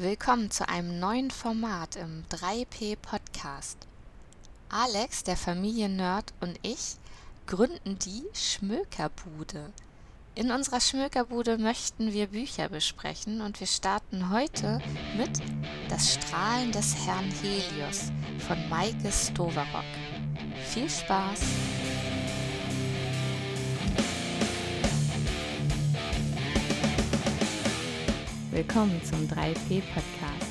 Willkommen zu einem neuen Format im 3P Podcast. Alex, der Familiennerd und ich gründen die Schmökerbude. In unserer Schmökerbude möchten wir Bücher besprechen und wir starten heute mit Das Strahlen des Herrn Helios von Maike Stoverock. Viel Spaß! Willkommen zum 3P Podcast.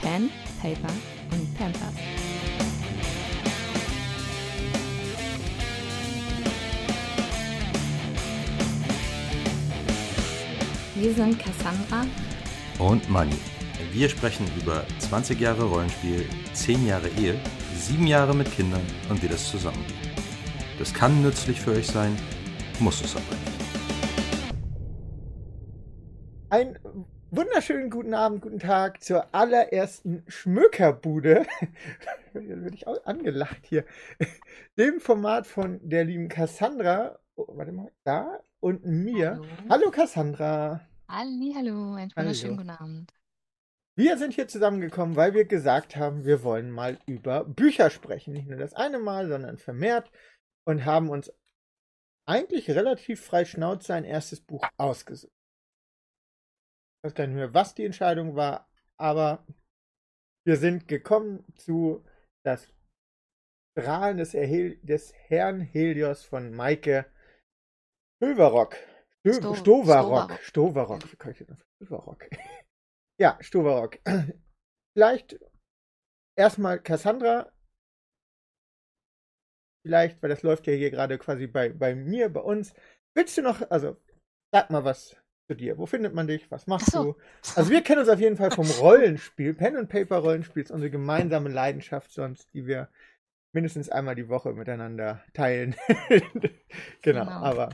Pen, Paper und Pampers. Wir sind Cassandra und Manni. Wir sprechen über 20 Jahre Rollenspiel, 10 Jahre Ehe, 7 Jahre mit Kindern und wie das zusammengeht. Das kann nützlich für euch sein, muss es aber nicht. Ein wunderschönen guten Abend, guten Tag zur allerersten Schmökerbude. Würde ich auch angelacht hier. Dem Format von der lieben Cassandra. Oh, warte mal, da und mir. Hallo, hallo Cassandra. Halli, hallo, einen wunderschönen guten Abend. Wir sind hier zusammengekommen, weil wir gesagt haben, wir wollen mal über Bücher sprechen. Nicht nur das eine Mal, sondern vermehrt. Und haben uns eigentlich relativ frei Schnauze ein erstes Buch ausgesucht weiß gar nicht mehr, was die Entscheidung war, aber wir sind gekommen zu das Strahlen des, Erhel des Herrn Helios von Maike Stoverock. Sto Stoverock. Stoverock. Stoverock. ja, Stoverock. Vielleicht erstmal Cassandra. Vielleicht, weil das läuft ja hier gerade quasi bei, bei mir, bei uns. Willst du noch, also sag mal was zu dir? Wo findet man dich? Was machst so. du? Also wir kennen uns auf jeden Fall vom Rollenspiel. Pen and Paper Rollenspiel ist unsere gemeinsame Leidenschaft sonst, die wir mindestens einmal die Woche miteinander teilen. genau, genau, aber.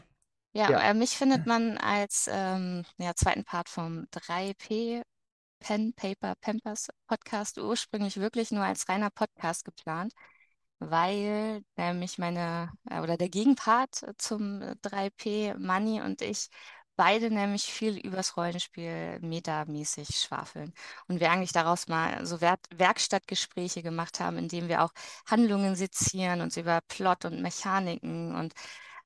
Ja, ja. Äh, mich findet man als ähm, ja, zweiten Part vom 3P Pen, Paper, Pampers Podcast ursprünglich wirklich nur als reiner Podcast geplant, weil nämlich meine äh, oder der Gegenpart zum 3P Money und ich beide nämlich viel übers Rollenspiel metamäßig schwafeln. Und wir eigentlich daraus mal so Werk Werkstattgespräche gemacht haben, indem wir auch Handlungen sezieren, uns über Plot und Mechaniken und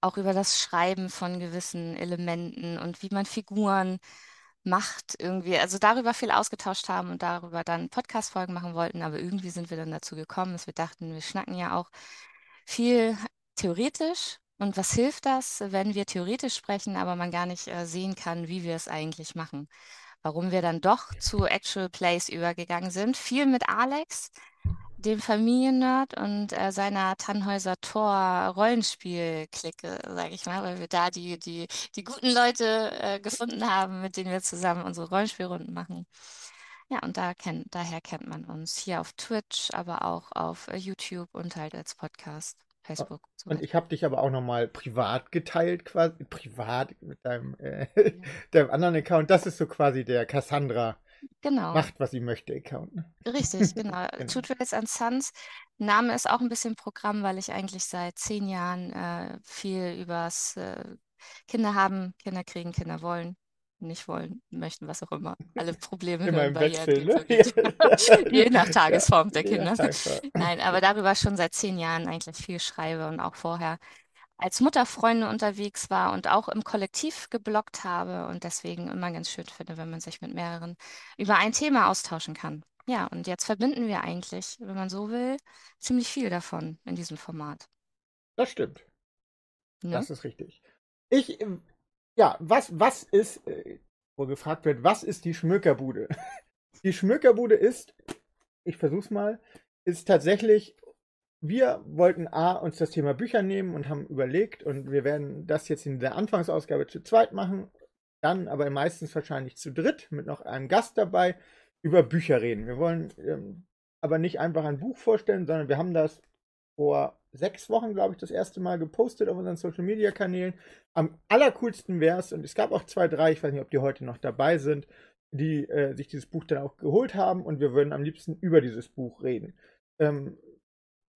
auch über das Schreiben von gewissen Elementen und wie man Figuren macht irgendwie, also darüber viel ausgetauscht haben und darüber dann Podcast-Folgen machen wollten, aber irgendwie sind wir dann dazu gekommen, dass wir dachten, wir schnacken ja auch viel theoretisch und was hilft das, wenn wir theoretisch sprechen, aber man gar nicht äh, sehen kann, wie wir es eigentlich machen? Warum wir dann doch zu Actual Plays übergegangen sind. Viel mit Alex, dem Familiennerd und äh, seiner Tannhäuser Tor Rollenspiel-Clique, sage ich mal, weil wir da die, die, die guten Leute äh, gefunden haben, mit denen wir zusammen unsere Rollenspielrunden machen. Ja, und da kenn, daher kennt man uns hier auf Twitch, aber auch auf YouTube und halt als Podcast. Facebook. So und ich habe dich aber auch nochmal privat geteilt, quasi. Privat mit deinem, äh, ja. deinem anderen Account. Das ist so quasi der Cassandra. Genau. Macht, was sie möchte, Account. Ne? Richtig, genau. genau. Tutorials and Sons. Name ist auch ein bisschen Programm, weil ich eigentlich seit zehn Jahren äh, viel übers äh, Kinder haben, Kinder kriegen, Kinder wollen nicht wollen, möchten, was auch immer. Alle Probleme immer im Wechsel, ne? Je nach Tagesform der Kinder. Nein, aber darüber schon seit zehn Jahren eigentlich viel schreibe und auch vorher als Mutterfreunde unterwegs war und auch im Kollektiv geblockt habe und deswegen immer ganz schön finde, wenn man sich mit mehreren über ein Thema austauschen kann. Ja, und jetzt verbinden wir eigentlich, wenn man so will, ziemlich viel davon in diesem Format. Das stimmt. Ne? Das ist richtig. Ich ähm, ja, was, was ist, äh, wo gefragt wird, was ist die Schmökerbude? die Schmökerbude ist, ich versuch's mal, ist tatsächlich, wir wollten A, uns das Thema Bücher nehmen und haben überlegt und wir werden das jetzt in der Anfangsausgabe zu zweit machen, dann aber meistens wahrscheinlich zu dritt mit noch einem Gast dabei über Bücher reden. Wir wollen ähm, aber nicht einfach ein Buch vorstellen, sondern wir haben das vor sechs Wochen, glaube ich, das erste Mal gepostet auf unseren Social Media Kanälen. Am allercoolsten wäre es, und es gab auch zwei, drei, ich weiß nicht, ob die heute noch dabei sind, die äh, sich dieses Buch dann auch geholt haben und wir würden am liebsten über dieses Buch reden. Ähm,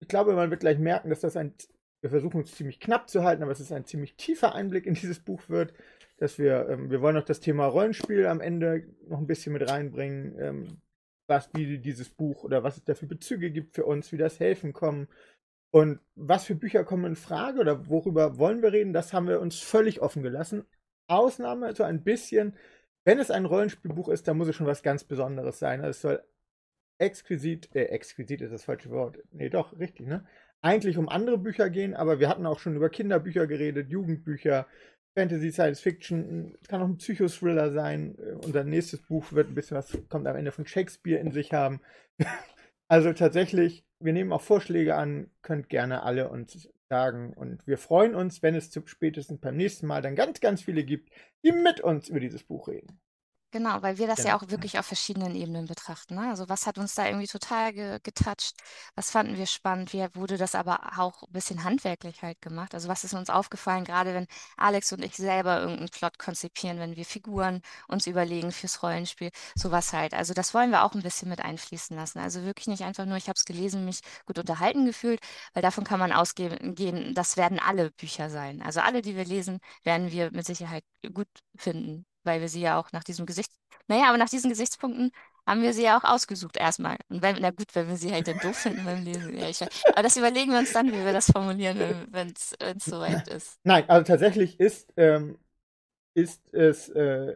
ich glaube, man wird gleich merken, dass das ein, wir versuchen es ziemlich knapp zu halten, aber es ist ein ziemlich tiefer Einblick in dieses Buch wird. dass wir, ähm, wir wollen noch das Thema Rollenspiel am Ende noch ein bisschen mit reinbringen, ähm, was wie dieses Buch oder was es da für Bezüge gibt für uns, wie das helfen kommen. Und was für Bücher kommen in Frage oder worüber wollen wir reden, das haben wir uns völlig offen gelassen. Ausnahme so ein bisschen, wenn es ein Rollenspielbuch ist, dann muss es schon was ganz Besonderes sein. Also es soll exquisit, äh, exquisit ist das falsche Wort. Nee, doch, richtig, ne? Eigentlich um andere Bücher gehen, aber wir hatten auch schon über Kinderbücher geredet, Jugendbücher, Fantasy, Science Fiction, es kann auch ein Psychothriller sein. Äh, unser nächstes Buch wird ein bisschen was, kommt am Ende von Shakespeare in sich haben. also tatsächlich, wir nehmen auch Vorschläge an, könnt gerne alle uns sagen. Und wir freuen uns, wenn es spätestens beim nächsten Mal dann ganz, ganz viele gibt, die mit uns über dieses Buch reden. Genau, weil wir das ja Genau. auch wirklich auf verschiedenen Ebenen betrachten. Ne? Also was hat uns da irgendwie total ge getoucht? Was fanden wir spannend? Wie wurde das aber auch ein bisschen handwerklich halt gemacht? Also was ist uns aufgefallen, gerade wenn Alex und ich selber irgendeinen Plot konzipieren, wenn wir Figuren uns überlegen fürs Rollenspiel, sowas halt. Also das wollen wir auch ein bisschen mit einfließen lassen. Also wirklich nicht einfach nur, ich habe es gelesen, mich gut unterhalten gefühlt, weil davon kann man ausgehen, das werden alle Bücher sein. Also alle, die wir lesen, werden wir mit Sicherheit gut finden weil wir sie ja auch nach diesem Gesicht, naja, aber nach diesen Gesichtspunkten haben wir sie ja auch ausgesucht erstmal. Und wenn, na gut, wenn wir sie halt dann doof finden beim Lesen. Ja, ich, aber das überlegen wir uns dann, wie wir das formulieren, wenn es soweit ist. Nein, also tatsächlich ist, ähm, ist es, äh,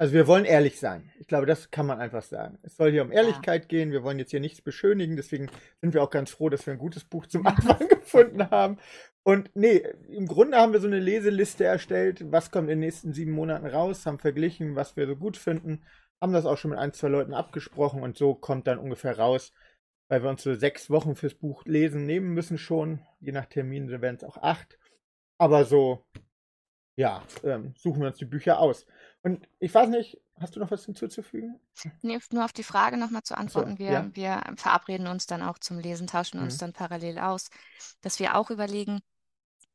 also wir wollen ehrlich sein. Ich glaube, das kann man einfach sagen. Es soll hier um Ehrlichkeit ja. gehen. Wir wollen jetzt hier nichts beschönigen. Deswegen sind wir auch ganz froh, dass wir ein gutes Buch zum Anfang gefunden haben. Und nee, im Grunde haben wir so eine Leseliste erstellt, was kommt in den nächsten sieben Monaten raus, haben verglichen, was wir so gut finden, haben das auch schon mit ein, zwei Leuten abgesprochen und so kommt dann ungefähr raus, weil wir uns so sechs Wochen fürs Buch lesen nehmen müssen schon, je nach Termin werden es auch acht. Aber so, ja, ähm, suchen wir uns die Bücher aus. Und ich weiß nicht, hast du noch was hinzuzufügen? Nee, nur auf die Frage nochmal zu antworten. So, wir, ja. wir verabreden uns dann auch zum Lesen, tauschen mhm. uns dann parallel aus, dass wir auch überlegen,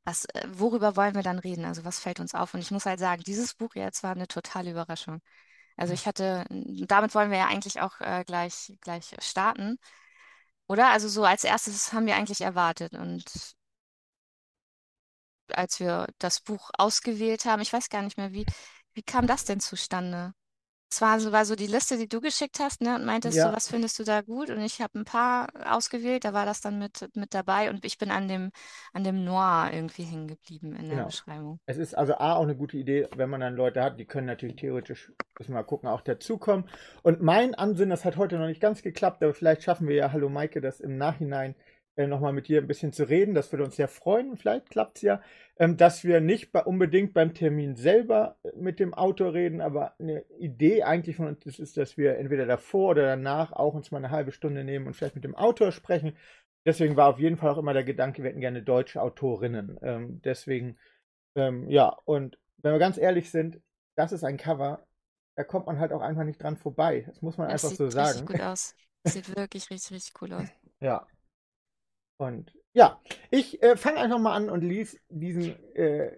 was, äh, worüber wollen wir dann reden? Also was fällt uns auf? Und ich muss halt sagen, dieses Buch jetzt war eine totale Überraschung. Also ich hatte, damit wollen wir ja eigentlich auch äh, gleich, gleich starten. Oder? Also so als erstes haben wir eigentlich erwartet. Und als wir das Buch ausgewählt haben, ich weiß gar nicht mehr, wie, wie kam das denn zustande? Es war so, war so die Liste, die du geschickt hast, ne? Und meintest ja. so, was findest du da gut? Und ich habe ein paar ausgewählt, da war das dann mit, mit dabei und ich bin an dem, an dem Noir irgendwie hängen geblieben in der genau. Beschreibung. Es ist also A auch eine gute Idee, wenn man dann Leute hat, die können natürlich theoretisch, müssen wir mal gucken, auch dazukommen. Und mein Ansinnen, das hat heute noch nicht ganz geklappt, aber vielleicht schaffen wir ja, hallo Maike, das im Nachhinein äh, nochmal mit dir ein bisschen zu reden. Das würde uns sehr freuen. Vielleicht klappt es ja, ähm, dass wir nicht bei, unbedingt beim Termin selber äh, mit dem Autor reden, aber eine Idee eigentlich von uns ist, dass wir entweder davor oder danach auch uns mal eine halbe Stunde nehmen und vielleicht mit dem Autor sprechen. Deswegen war auf jeden Fall auch immer der Gedanke, wir hätten gerne deutsche Autorinnen. Ähm, deswegen, ähm, ja, und wenn wir ganz ehrlich sind, das ist ein Cover, da kommt man halt auch einfach nicht dran vorbei. Das muss man das einfach so sagen. Sieht gut aus. Sieht wirklich richtig, richtig cool aus. Ja, und ja, ich äh, fange einfach mal an und lese diesen äh,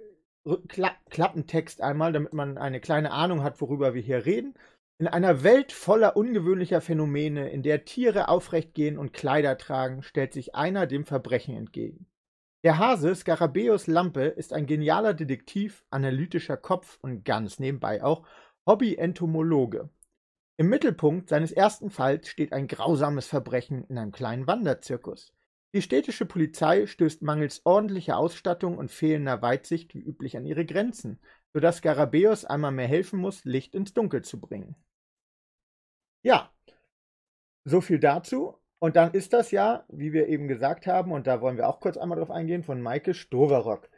Kla Klappentext einmal, damit man eine kleine Ahnung hat, worüber wir hier reden. In einer Welt voller ungewöhnlicher Phänomene, in der Tiere aufrecht gehen und Kleider tragen, stellt sich einer dem Verbrechen entgegen. Der Hase Skarabäus Lampe ist ein genialer Detektiv, analytischer Kopf und ganz nebenbei auch Hobby-Entomologe. Im Mittelpunkt seines ersten Falls steht ein grausames Verbrechen in einem kleinen Wanderzirkus. Die städtische Polizei stößt mangels ordentlicher Ausstattung und fehlender Weitsicht wie üblich an ihre Grenzen, so dass Skarabäus einmal mehr helfen muss, Licht ins Dunkel zu bringen. Ja, so viel dazu. Und dann ist das ja, wie wir eben gesagt haben, und da wollen wir auch kurz einmal drauf eingehen, von Maike Stoverock.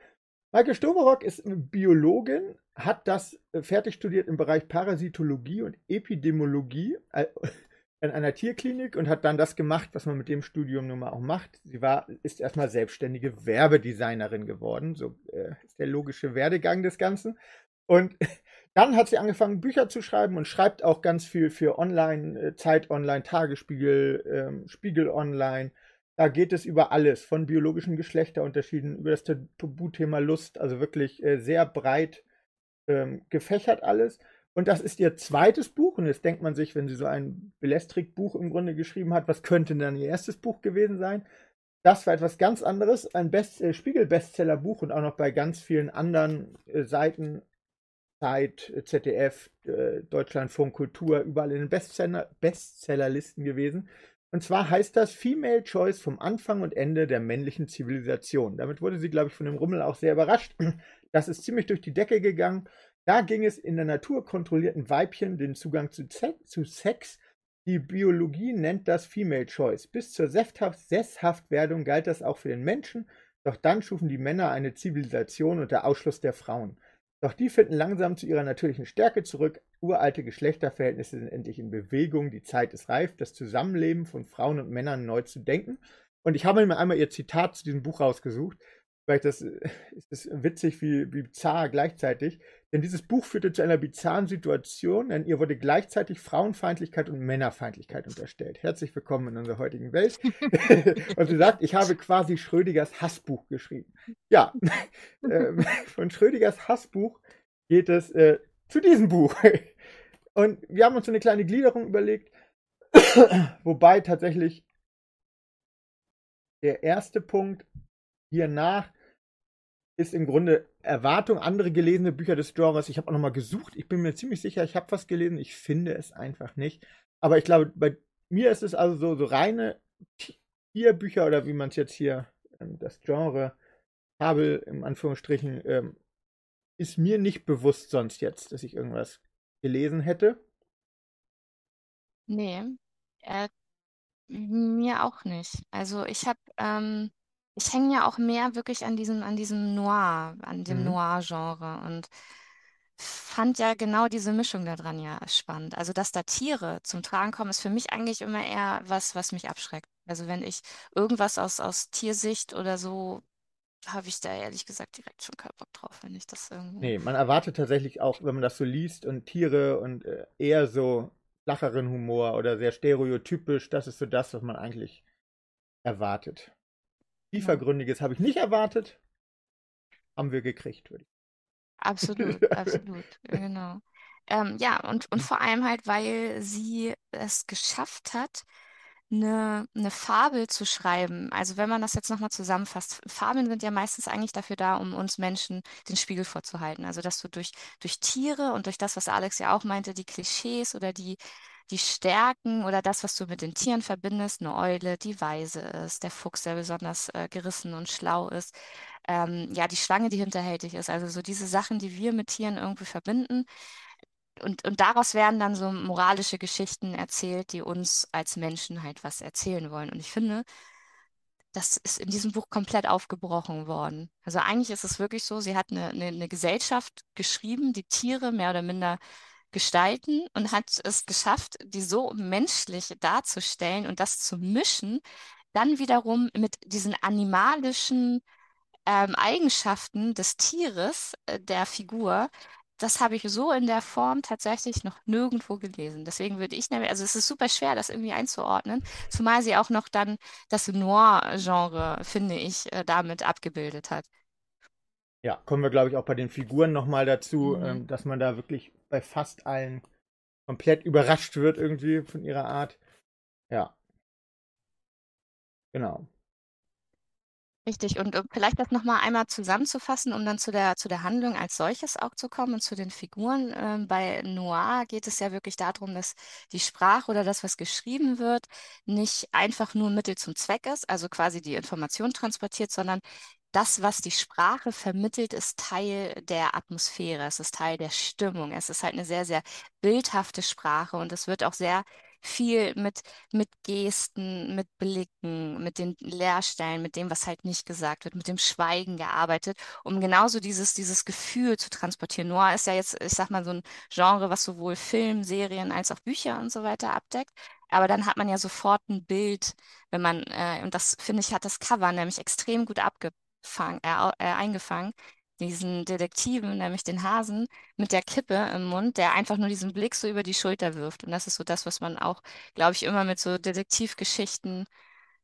Maike Stoverock ist Biologin, hat das fertig studiert im Bereich Parasitologie und Epidemiologie, in einer Tierklinik und hat dann das gemacht, was man mit dem Studium nun mal auch macht. Sie war, ist erstmal selbstständige Werbedesignerin geworden. So äh, ist der logische Werdegang des Ganzen. Und dann hat sie angefangen, Bücher zu schreiben und schreibt auch ganz viel für Online, äh, Zeit Online, Tagesspiegel, ähm, Spiegel Online. Da geht es über alles, von biologischen Geschlechterunterschieden, über das Tabuthema Lust, also wirklich äh, sehr breit ähm, gefächert alles. Und das ist ihr zweites Buch. Und jetzt denkt man sich, wenn sie so ein Belestrik-Buch im Grunde geschrieben hat, was könnte dann ihr erstes Buch gewesen sein? Das war etwas ganz anderes. Ein äh, Spiegel-Bestseller-Buch und auch noch bei ganz vielen anderen äh, Seiten, Zeit, äh, ZDF, äh, Deutschlandfunk, Kultur, überall in den Bestseller Bestsellerlisten gewesen. Und zwar heißt das Female Choice vom Anfang und Ende der männlichen Zivilisation. Damit wurde sie, glaube ich, von dem Rummel auch sehr überrascht. Das ist ziemlich durch die Decke gegangen. Da ging es in der Natur kontrollierten Weibchen den Zugang zu, zu Sex die Biologie nennt das Female Choice. Bis zur Sesshaftwerdung galt das auch für den Menschen, doch dann schufen die Männer eine Zivilisation unter Ausschluss der Frauen. Doch die finden langsam zu ihrer natürlichen Stärke zurück. Uralte Geschlechterverhältnisse sind endlich in Bewegung. Die Zeit ist reif, das Zusammenleben von Frauen und Männern neu zu denken. Und ich habe mir einmal ihr Zitat zu diesem Buch rausgesucht. Vielleicht das, ist es witzig wie, bizarr gleichzeitig. Denn dieses Buch führte zu einer bizarren Situation, denn ihr wurde gleichzeitig Frauenfeindlichkeit und Männerfeindlichkeit unterstellt. Herzlich willkommen in unserer heutigen Welt. und sie sagt, ich habe quasi Schrödigers Hassbuch geschrieben. Ja, ähm, von Schrödigers Hassbuch geht es äh, zu diesem Buch. Und wir haben uns so eine kleine Gliederung überlegt, wobei tatsächlich der erste Punkt hier nach ist im Grunde Erwartung, andere gelesene Bücher des Genres. Ich habe auch nochmal gesucht. Ich bin mir ziemlich sicher, ich habe was gelesen. Ich finde es einfach nicht. Aber ich glaube, bei mir ist es also so, so reine Tierbücher oder wie man es jetzt hier, ähm, das Genre Fabel im Anführungsstrichen, ähm, ist mir nicht bewusst sonst jetzt, dass ich irgendwas gelesen hätte. Nee, äh, mir auch nicht. Also ich habe ähm, ich hänge ja auch mehr wirklich an diesem, an diesem Noir, an dem Mhm. Noir-Genre und fand ja genau diese Mischung da dran ja spannend. Also, dass da Tiere zum Tragen kommen, ist für mich eigentlich immer eher was, was mich abschreckt. Also, wenn ich irgendwas aus, aus Tiersicht oder so, habe ich da ehrlich gesagt direkt schon keinen Bock drauf, wenn ich das irgendwo. Nee, man erwartet tatsächlich auch, wenn man das so liest und Tiere und äh, eher so flacheren Humor oder sehr stereotypisch, das ist so das, was man eigentlich erwartet. Tiefergründiges habe ich nicht erwartet. Haben wir gekriegt, würde ich Absolut, absolut, genau. Ähm, ja, und, und vor allem halt, weil sie es geschafft hat, eine, eine Fabel zu schreiben. Also wenn man das jetzt nochmal zusammenfasst, Fabeln sind ja meistens eigentlich dafür da, um uns Menschen den Spiegel vorzuhalten. Also dass du durch, durch Tiere und durch das, was Alex ja auch meinte, die Klischees oder die, die Stärken oder das, was du mit den Tieren verbindest, eine Eule, die weise ist, der Fuchs, der besonders äh, gerissen und schlau ist, ähm, ja, die Schlange, die hinterhältig ist, also so diese Sachen, die wir mit Tieren irgendwie verbinden. Und, und daraus werden dann so moralische Geschichten erzählt, die uns als Menschen halt was erzählen wollen. Und ich finde, das ist in diesem Buch komplett aufgebrochen worden. Also eigentlich ist es wirklich so, sie hat eine, eine, eine Gesellschaft geschrieben, die Tiere mehr oder minder gestalten und hat es geschafft, die so menschlich darzustellen und das zu mischen, dann wiederum mit diesen animalischen ähm, Eigenschaften des Tieres, äh, der Figur, das habe ich so in der Form tatsächlich noch nirgendwo gelesen. Deswegen würde ich, also es ist super schwer, das irgendwie einzuordnen, zumal sie auch noch dann das Noir-Genre, finde ich, äh, damit abgebildet hat. Ja, kommen wir, glaube ich, auch bei den Figuren nochmal dazu, mhm. ähm, dass man da wirklich bei fast allen komplett überrascht wird irgendwie von ihrer Art. Ja. Genau. Richtig, und um vielleicht das nochmal einmal zusammenzufassen, um dann zu der, zu der Handlung als solches auch zu kommen und zu den Figuren. Ähm, bei Noir geht es ja wirklich darum, dass die Sprache oder das, was geschrieben wird, nicht einfach nur Mittel zum Zweck ist, also quasi die Information transportiert, sondern das, was die Sprache vermittelt, ist Teil der Atmosphäre, es ist Teil der Stimmung. Es ist halt eine sehr, sehr bildhafte Sprache und es wird auch sehr viel mit, mit Gesten, mit Blicken, mit den Leerstellen, mit dem, was halt nicht gesagt wird, mit dem Schweigen gearbeitet, um genauso dieses, dieses Gefühl zu transportieren. Noir ist ja jetzt, ich sag mal, so ein Genre, was sowohl Film, Serien als auch Bücher und so weiter abdeckt. Aber dann hat man ja sofort ein Bild, wenn man, äh, und das finde ich, hat das Cover nämlich extrem gut abge fang, äh, äh, eingefangen, diesen Detektiven, nämlich den Hasen, mit der Kippe im Mund, der einfach nur diesen Blick so über die Schulter wirft. Und das ist so das, was man auch, glaube ich, immer mit so Detektivgeschichten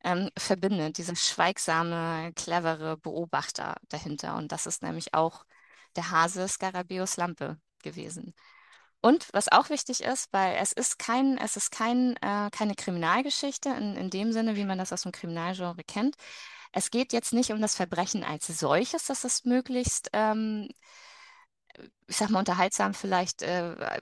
ähm, verbindet. Dieser schweigsame, clevere Beobachter dahinter. Und das ist nämlich auch der Hase Skarabäus Lampe gewesen. Und was auch wichtig ist, weil es ist kein, es ist kein, äh, keine Kriminalgeschichte in, in dem Sinne, wie man das aus dem Kriminalgenre kennt. Es geht jetzt nicht um das Verbrechen als solches, dass es möglichst, ähm, ich sag mal, unterhaltsam vielleicht äh,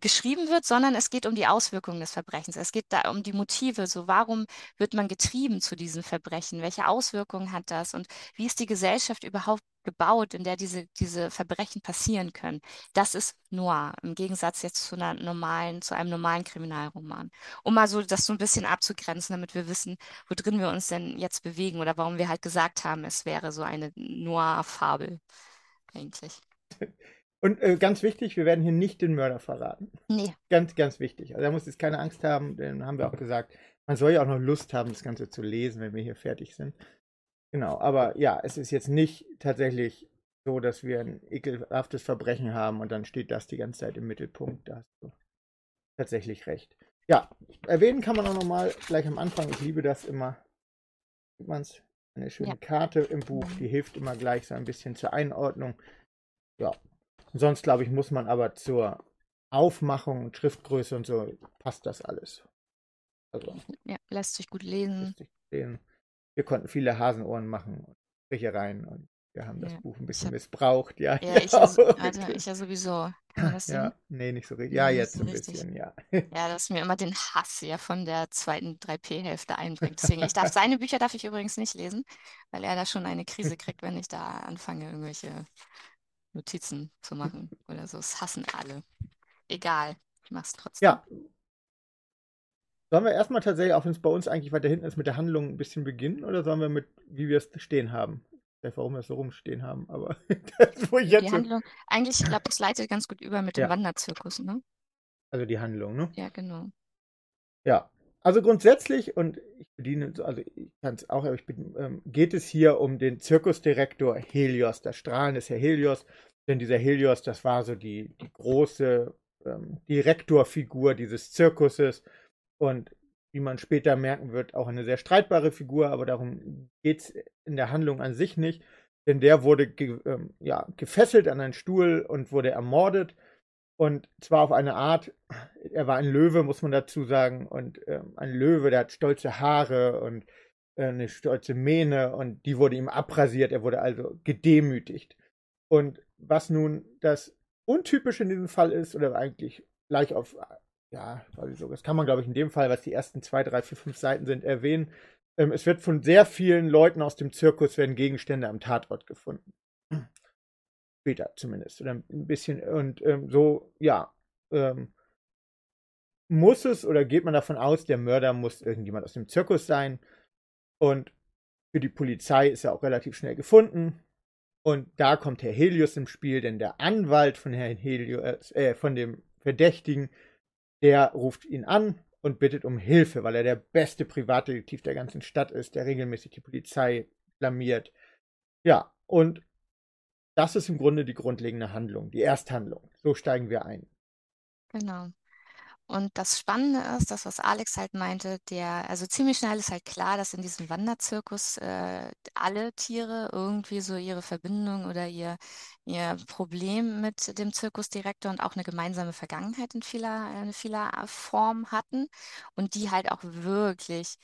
geschrieben wird, sondern es geht um die Auswirkungen des Verbrechens. Es geht da um die Motive. So, warum wird man getrieben zu diesen Verbrechen? Welche Auswirkungen hat das? Und wie ist die Gesellschaft überhaupt gebaut, in der diese, diese Verbrechen passieren können? Das ist Noir, im Gegensatz jetzt zu einer normalen, zu einem normalen Kriminalroman. Um mal so das so ein bisschen abzugrenzen, damit wir wissen, wo drin wir uns denn jetzt bewegen oder warum wir halt gesagt haben, es wäre so eine Noir-Fabel eigentlich. Und äh, ganz wichtig, wir werden hier nicht den Mörder verraten. Nee. Ganz, ganz wichtig. Also da muss jetzt keine Angst haben, denn haben wir auch gesagt, man soll ja auch noch Lust haben, das Ganze zu lesen, wenn wir hier fertig sind. Genau, aber ja, es ist jetzt nicht tatsächlich so, dass wir ein ekelhaftes Verbrechen haben und dann steht das die ganze Zeit im Mittelpunkt. Da hast du tatsächlich recht. Ja, erwähnen kann man auch nochmal gleich am Anfang. Ich liebe das immer. Sieht man es? Eine schöne ja. Karte im Buch, die hilft immer gleich so ein bisschen zur Einordnung. Ja, Sonst, glaube ich, muss man aber zur Aufmachung und Schriftgröße und so passt das alles. Also, ja, lässt sich gut lesen. Sich lesen. Wir konnten viele Hasenohren machen und Strichereien und wir haben das ja. Buch ein bisschen hab, missbraucht, ja. Ja, ich, also, also ich ja sowieso. ja, nee, nicht so richtig. Ja, jetzt ein richtig. bisschen, ja. Ja, dass mir immer den Hass ja von der zweiten 3P-Hälfte einbringt. Deswegen, ich darf seine Bücher darf ich übrigens nicht lesen, weil er da schon eine Krise kriegt, wenn ich da anfange, irgendwelche Notizen zu machen oder so. Es hassen alle. Egal, ich mach's trotzdem. Ja. Sollen wir erstmal tatsächlich, auch wenn es bei uns eigentlich weiter hinten ist, mit der Handlung ein bisschen beginnen oder sollen wir mit, wie wir es stehen haben? Ich weiß, warum wir es so rumstehen haben, aber das, wo ich jetzt. Die Handlung, eigentlich, ich glaube, das leitet ganz gut über mit dem ja. Wanderzirkus, ne? Also die Handlung, ne? Ja, genau. Ja, also grundsätzlich, und ich bediene, also ich kann es auch, aber ich bin, ähm, geht es hier um den Zirkusdirektor Helios, das Strahlen des Herr Helios. Denn dieser Helios, das war so die, die große ähm, Direktorfigur dieses Zirkuses und wie man später merken wird, auch eine sehr streitbare Figur, aber darum geht es in der Handlung an sich nicht. Denn der wurde ge, ähm, ja, gefesselt an einen Stuhl und wurde ermordet und zwar auf eine Art, er war ein Löwe, muss man dazu sagen. Und ähm, ein Löwe, der hat stolze Haare und äh, eine stolze Mähne und die wurde ihm abrasiert. Er wurde also gedemütigt. Und was nun das Untypische in diesem Fall ist, oder eigentlich gleich auf, ja, das kann man, glaube ich, in dem Fall, was die ersten zwei, drei, vier, fünf Seiten sind, erwähnen. Ähm, es wird von sehr vielen Leuten aus dem Zirkus werden Gegenstände am Tatort gefunden. Später zumindest. Oder ein bisschen. Und ähm, so, ja. Ähm, muss es oder geht man davon aus, der Mörder muss irgendjemand aus dem Zirkus sein. Und für die Polizei ist er auch relativ schnell gefunden. Und da kommt Herr Helios im Spiel, denn der Anwalt von Herrn Helios, äh, von dem Verdächtigen, der ruft ihn an und bittet um Hilfe, weil er der beste Privatdetektiv der ganzen Stadt ist, der regelmäßig die Polizei blamiert. Ja, und das ist im Grunde die grundlegende Handlung, die Ersthandlung. So steigen wir ein. Genau. Und das Spannende ist, das, was Alex halt meinte, der, also ziemlich schnell ist halt klar, dass in diesem Wanderzirkus äh, alle Tiere irgendwie so ihre Verbindung oder ihr, ihr Problem mit dem Zirkusdirektor und auch eine gemeinsame Vergangenheit in vieler, in vieler Form hatten und die halt auch wirklich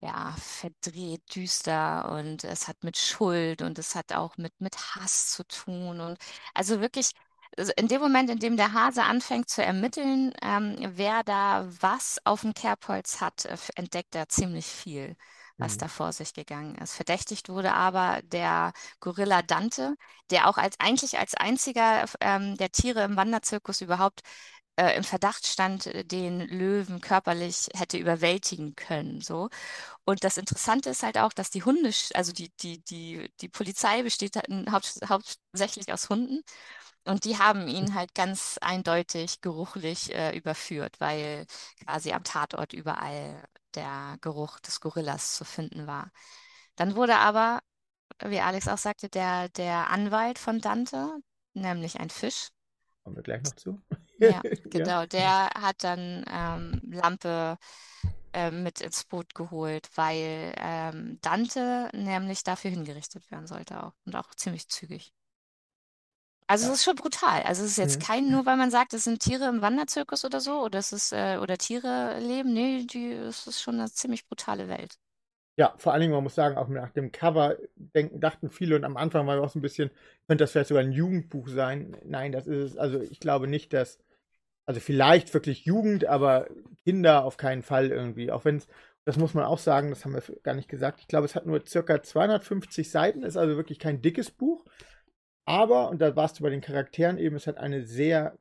ja, verdreht, düster und es hat mit Schuld und es hat auch mit, mit Hass zu tun. Und also wirklich, also in dem Moment, in dem der Hase anfängt zu ermitteln, ähm, wer da was auf dem Kerbholz hat, äh, entdeckt er ziemlich viel, was mhm. da vor sich gegangen ist. Verdächtigt wurde aber der Gorilla Dante, der auch als eigentlich als einziger ähm, der Tiere im Wanderzirkus überhaupt äh, im Verdacht stand, äh, den Löwen körperlich hätte überwältigen können. So. Und das Interessante ist halt auch, dass die Hunde, also die, die, die, die Polizei besteht halt haupt, hauptsächlich aus Hunden. Und die haben ihn halt ganz eindeutig geruchlich äh, überführt, weil quasi am Tatort überall der Geruch des Gorillas zu finden war. Dann wurde aber, wie Alex auch sagte, der, der Anwalt von Dante, nämlich ein Fisch. Kommen wir gleich noch zu. Ja, genau. Der hat dann ähm, Lampe äh, mit ins Boot geholt, weil ähm, Dante nämlich dafür hingerichtet werden sollte auch und auch ziemlich zügig. Also ja. es ist schon brutal. Also es ist jetzt mhm. kein, nur weil man sagt, es sind Tiere im Wanderzirkus oder so, oder es ist, äh, oder Tiere leben. Nee, die, es ist schon eine ziemlich brutale Welt. Ja, vor allen Dingen, man muss sagen, auch nach dem Cover denken, dachten viele und am Anfang war auch so ein bisschen, könnte das vielleicht sogar ein Jugendbuch sein. Nein, das ist es. Also ich glaube nicht, dass, also vielleicht wirklich Jugend, aber Kinder auf keinen Fall irgendwie. Auch wenn es, das muss man auch sagen, das haben wir gar nicht gesagt. Ich glaube, es hat nur circa 250 Seiten, ist also wirklich kein dickes Buch. Aber, und da warst du bei den Charakteren eben, es hat eine sehr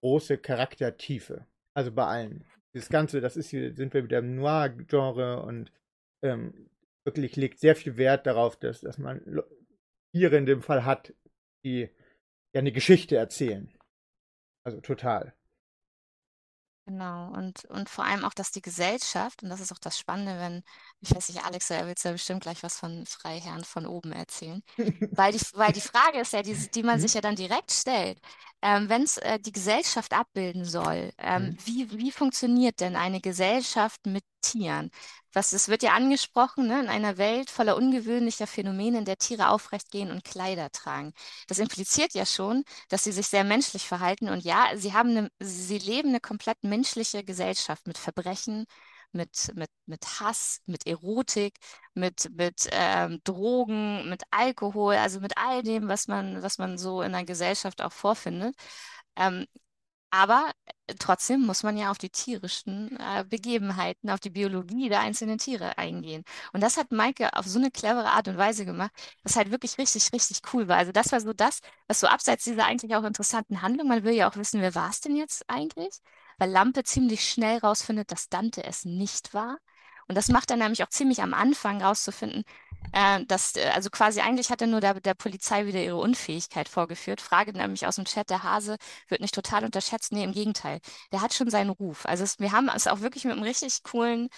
große Charaktertiefe. Also bei allen. Das Ganze, das ist hier, sind wir wieder im Noir-Genre und ähm, wirklich legt sehr viel Wert darauf, dass, dass man Tiere in dem Fall hat, die ja eine Geschichte erzählen. Also total. Genau, und, und vor allem auch, dass die Gesellschaft, und das ist auch das Spannende, wenn, ich weiß nicht, Alex, er will ja bestimmt gleich was von Freiherren von oben erzählen. weil, die, weil die Frage ist ja, die, die man mhm. sich ja dann direkt stellt, ähm, wenn es äh, die Gesellschaft abbilden soll, ähm, mhm. wie, wie funktioniert denn eine Gesellschaft mit Tieren? Was, es wird ja angesprochen, ne, in einer Welt voller ungewöhnlicher Phänomene, in der Tiere aufrecht gehen und Kleider tragen. Das impliziert ja schon, dass sie sich sehr menschlich verhalten. Und ja, sie haben eine, sie leben eine komplett menschliche Gesellschaft mit Verbrechen, mit, mit, mit Hass, mit Erotik, mit, mit ähm, Drogen, mit Alkohol, also mit all dem, was man, was man so in der Gesellschaft auch vorfindet. Ähm, aber äh, trotzdem muss man ja auf die tierischen äh, Begebenheiten, auf die Biologie der einzelnen Tiere eingehen. Und das hat Maike auf so eine clevere Art und Weise gemacht, was halt wirklich richtig, richtig cool war. Also das war so das, was so abseits dieser eigentlich auch interessanten Handlung, man will ja auch wissen, wer war es denn jetzt eigentlich? Weil Lampe ziemlich schnell rausfindet, dass Dante es nicht war. Und das macht er nämlich auch ziemlich am Anfang rauszufinden, äh, dass, äh, also quasi eigentlich hat er nur der, der Polizei wieder ihre Unfähigkeit vorgeführt. Frage nämlich aus dem Chat, der Hase wird nicht total unterschätzt. Nee, im Gegenteil. Der hat schon seinen Ruf. Also es, wir haben es auch wirklich mit einem richtig coolen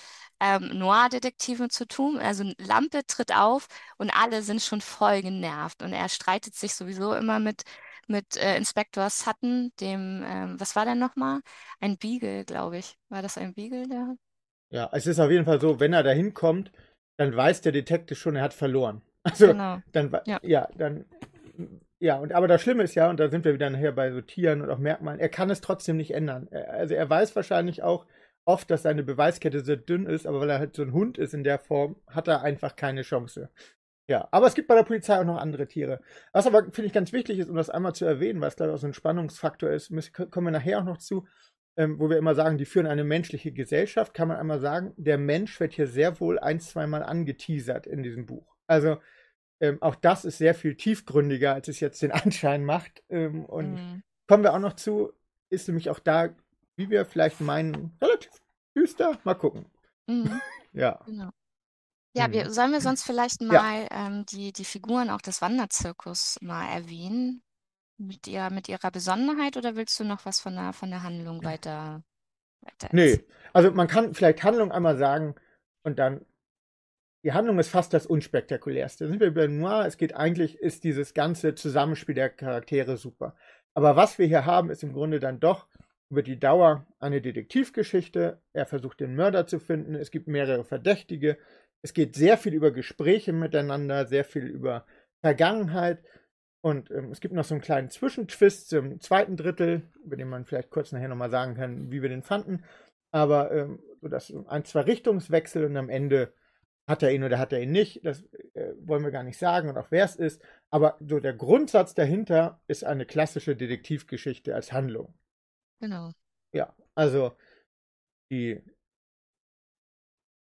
ähm, Noir-Detektiven zu tun. Also Lampe tritt auf und alle sind schon voll genervt. Und er streitet sich sowieso immer mit mit äh, Inspektor Sutton, dem, ähm, was war der nochmal? Ein Beagle, glaube ich. War das ein Beagle, der? Ja, es ist auf jeden Fall so, wenn er da hinkommt, dann weiß der Detective schon, er hat verloren. Also genau. dann ja. ja, dann ja, und aber das Schlimme ist ja, und da sind wir wieder nachher bei so Tieren und auch Merkmalen, er kann es trotzdem nicht ändern. Also er weiß wahrscheinlich auch oft, dass seine Beweiskette sehr dünn ist, aber weil er halt so ein Hund ist in der Form, hat er einfach keine Chance. Ja, aber es gibt bei der Polizei auch noch andere Tiere. Was aber, finde ich, ganz wichtig ist, um das einmal zu erwähnen, es, glaube ich, auch so ein Spannungsfaktor ist, kommen wir nachher auch noch zu, ähm, wo wir immer sagen, die führen eine menschliche Gesellschaft, kann man einmal sagen, der Mensch wird hier sehr wohl ein, zweimal angeteasert in diesem Buch. Also ähm, auch das ist sehr viel tiefgründiger, als es jetzt den Anschein macht. Ähm, und mhm. kommen wir auch noch zu, ist nämlich auch da, wie wir vielleicht meinen, relativ düster. Mal gucken. Mhm. ja. Genau. Ja, wir, mhm. sollen wir sonst vielleicht mal ja. ähm, die, die Figuren auch des Wanderzirkus mal erwähnen? Mit, ihr, mit ihrer Besonnenheit oder willst du noch was von der, von der Handlung weiter, weiter Nee, also man kann vielleicht Handlung einmal sagen und dann die Handlung ist fast das unspektakulärste. Da sind wir bei Noir, es geht eigentlich, ist dieses ganze Zusammenspiel der Charaktere super. Aber was wir hier haben, ist im Grunde dann doch über die Dauer eine Detektivgeschichte. Er versucht den Mörder zu finden. Es gibt mehrere Verdächtige. Es geht sehr viel über Gespräche miteinander, sehr viel über Vergangenheit. Und ähm, es gibt noch so einen kleinen Zwischentwist zum zweiten Drittel, über den man vielleicht kurz nachher nochmal sagen kann, wie wir den fanden. Aber ähm, so dass ein, zwei Richtungswechsel und am Ende hat er ihn oder hat er ihn nicht. Das äh, wollen wir gar nicht sagen und auch wer es ist. Aber so der Grundsatz dahinter ist eine klassische Detektivgeschichte als Handlung. Genau. Ja, also die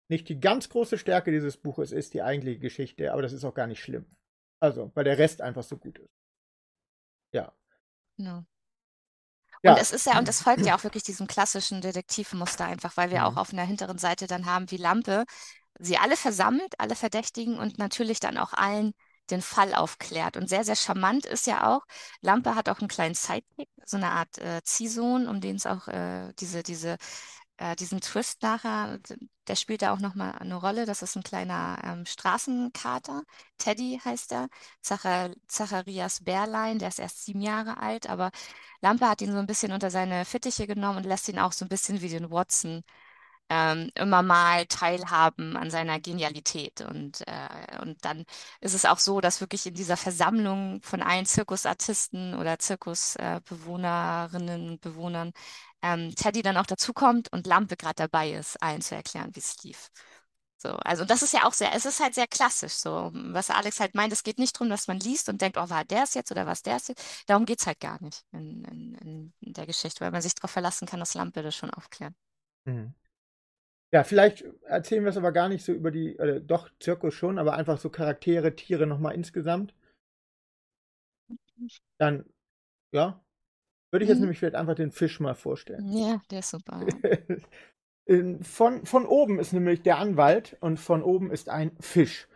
nicht die ganz große Stärke dieses Buches ist die eigentliche Geschichte, aber das ist auch gar nicht schlimm. Also, weil der Rest einfach so gut ist. Ja. No. Ja. Und es ist ja, und es folgt ja auch wirklich diesem klassischen Detektivmuster einfach, weil wir mhm. auch auf einer hinteren Seite dann haben, wie Lampe sie alle versammelt, alle Verdächtigen und natürlich dann auch allen den Fall aufklärt. Und sehr, sehr charmant ist ja auch, Lampe hat auch einen kleinen Sidekick, so eine Art äh, Ziehsohn, um den es auch äh, diese, diese äh, diesen Twist nachher, der spielt da auch nochmal eine Rolle. Das ist ein kleiner ähm, Straßenkater. Teddy heißt er. Zachar Zacharias Bärlein, der ist erst sieben Jahre alt, aber Lampe hat ihn so ein bisschen unter seine Fittiche genommen und lässt ihn auch so ein bisschen wie den Watson ähm, immer mal teilhaben an seiner Genialität. Und, äh, und dann ist es auch so, dass wirklich in dieser Versammlung von allen Zirkusartisten oder Zirkusbewohnerinnen und Bewohnern ähm, Teddy dann auch dazukommt und Lampe gerade dabei ist, allen zu erklären, wie es lief. So, also das ist ja auch sehr, es ist halt sehr klassisch, so, was Alex halt meint, es geht nicht darum, dass man liest und denkt, oh, war der es jetzt oder was der es jetzt? Darum geht es halt gar nicht in, in, in, der Geschichte, weil man sich darauf verlassen kann, dass Lampe das schon aufklärt. Mhm. Ja, vielleicht erzählen wir es aber gar nicht so über die, äh, doch, Zirkus schon, aber einfach so Charaktere, Tiere nochmal insgesamt. Dann, ja, würde ich jetzt mhm. nämlich vielleicht einfach den Fisch mal vorstellen. Ja, der ist super. von, von oben ist nämlich der Anwalt und von oben ist ein Fisch.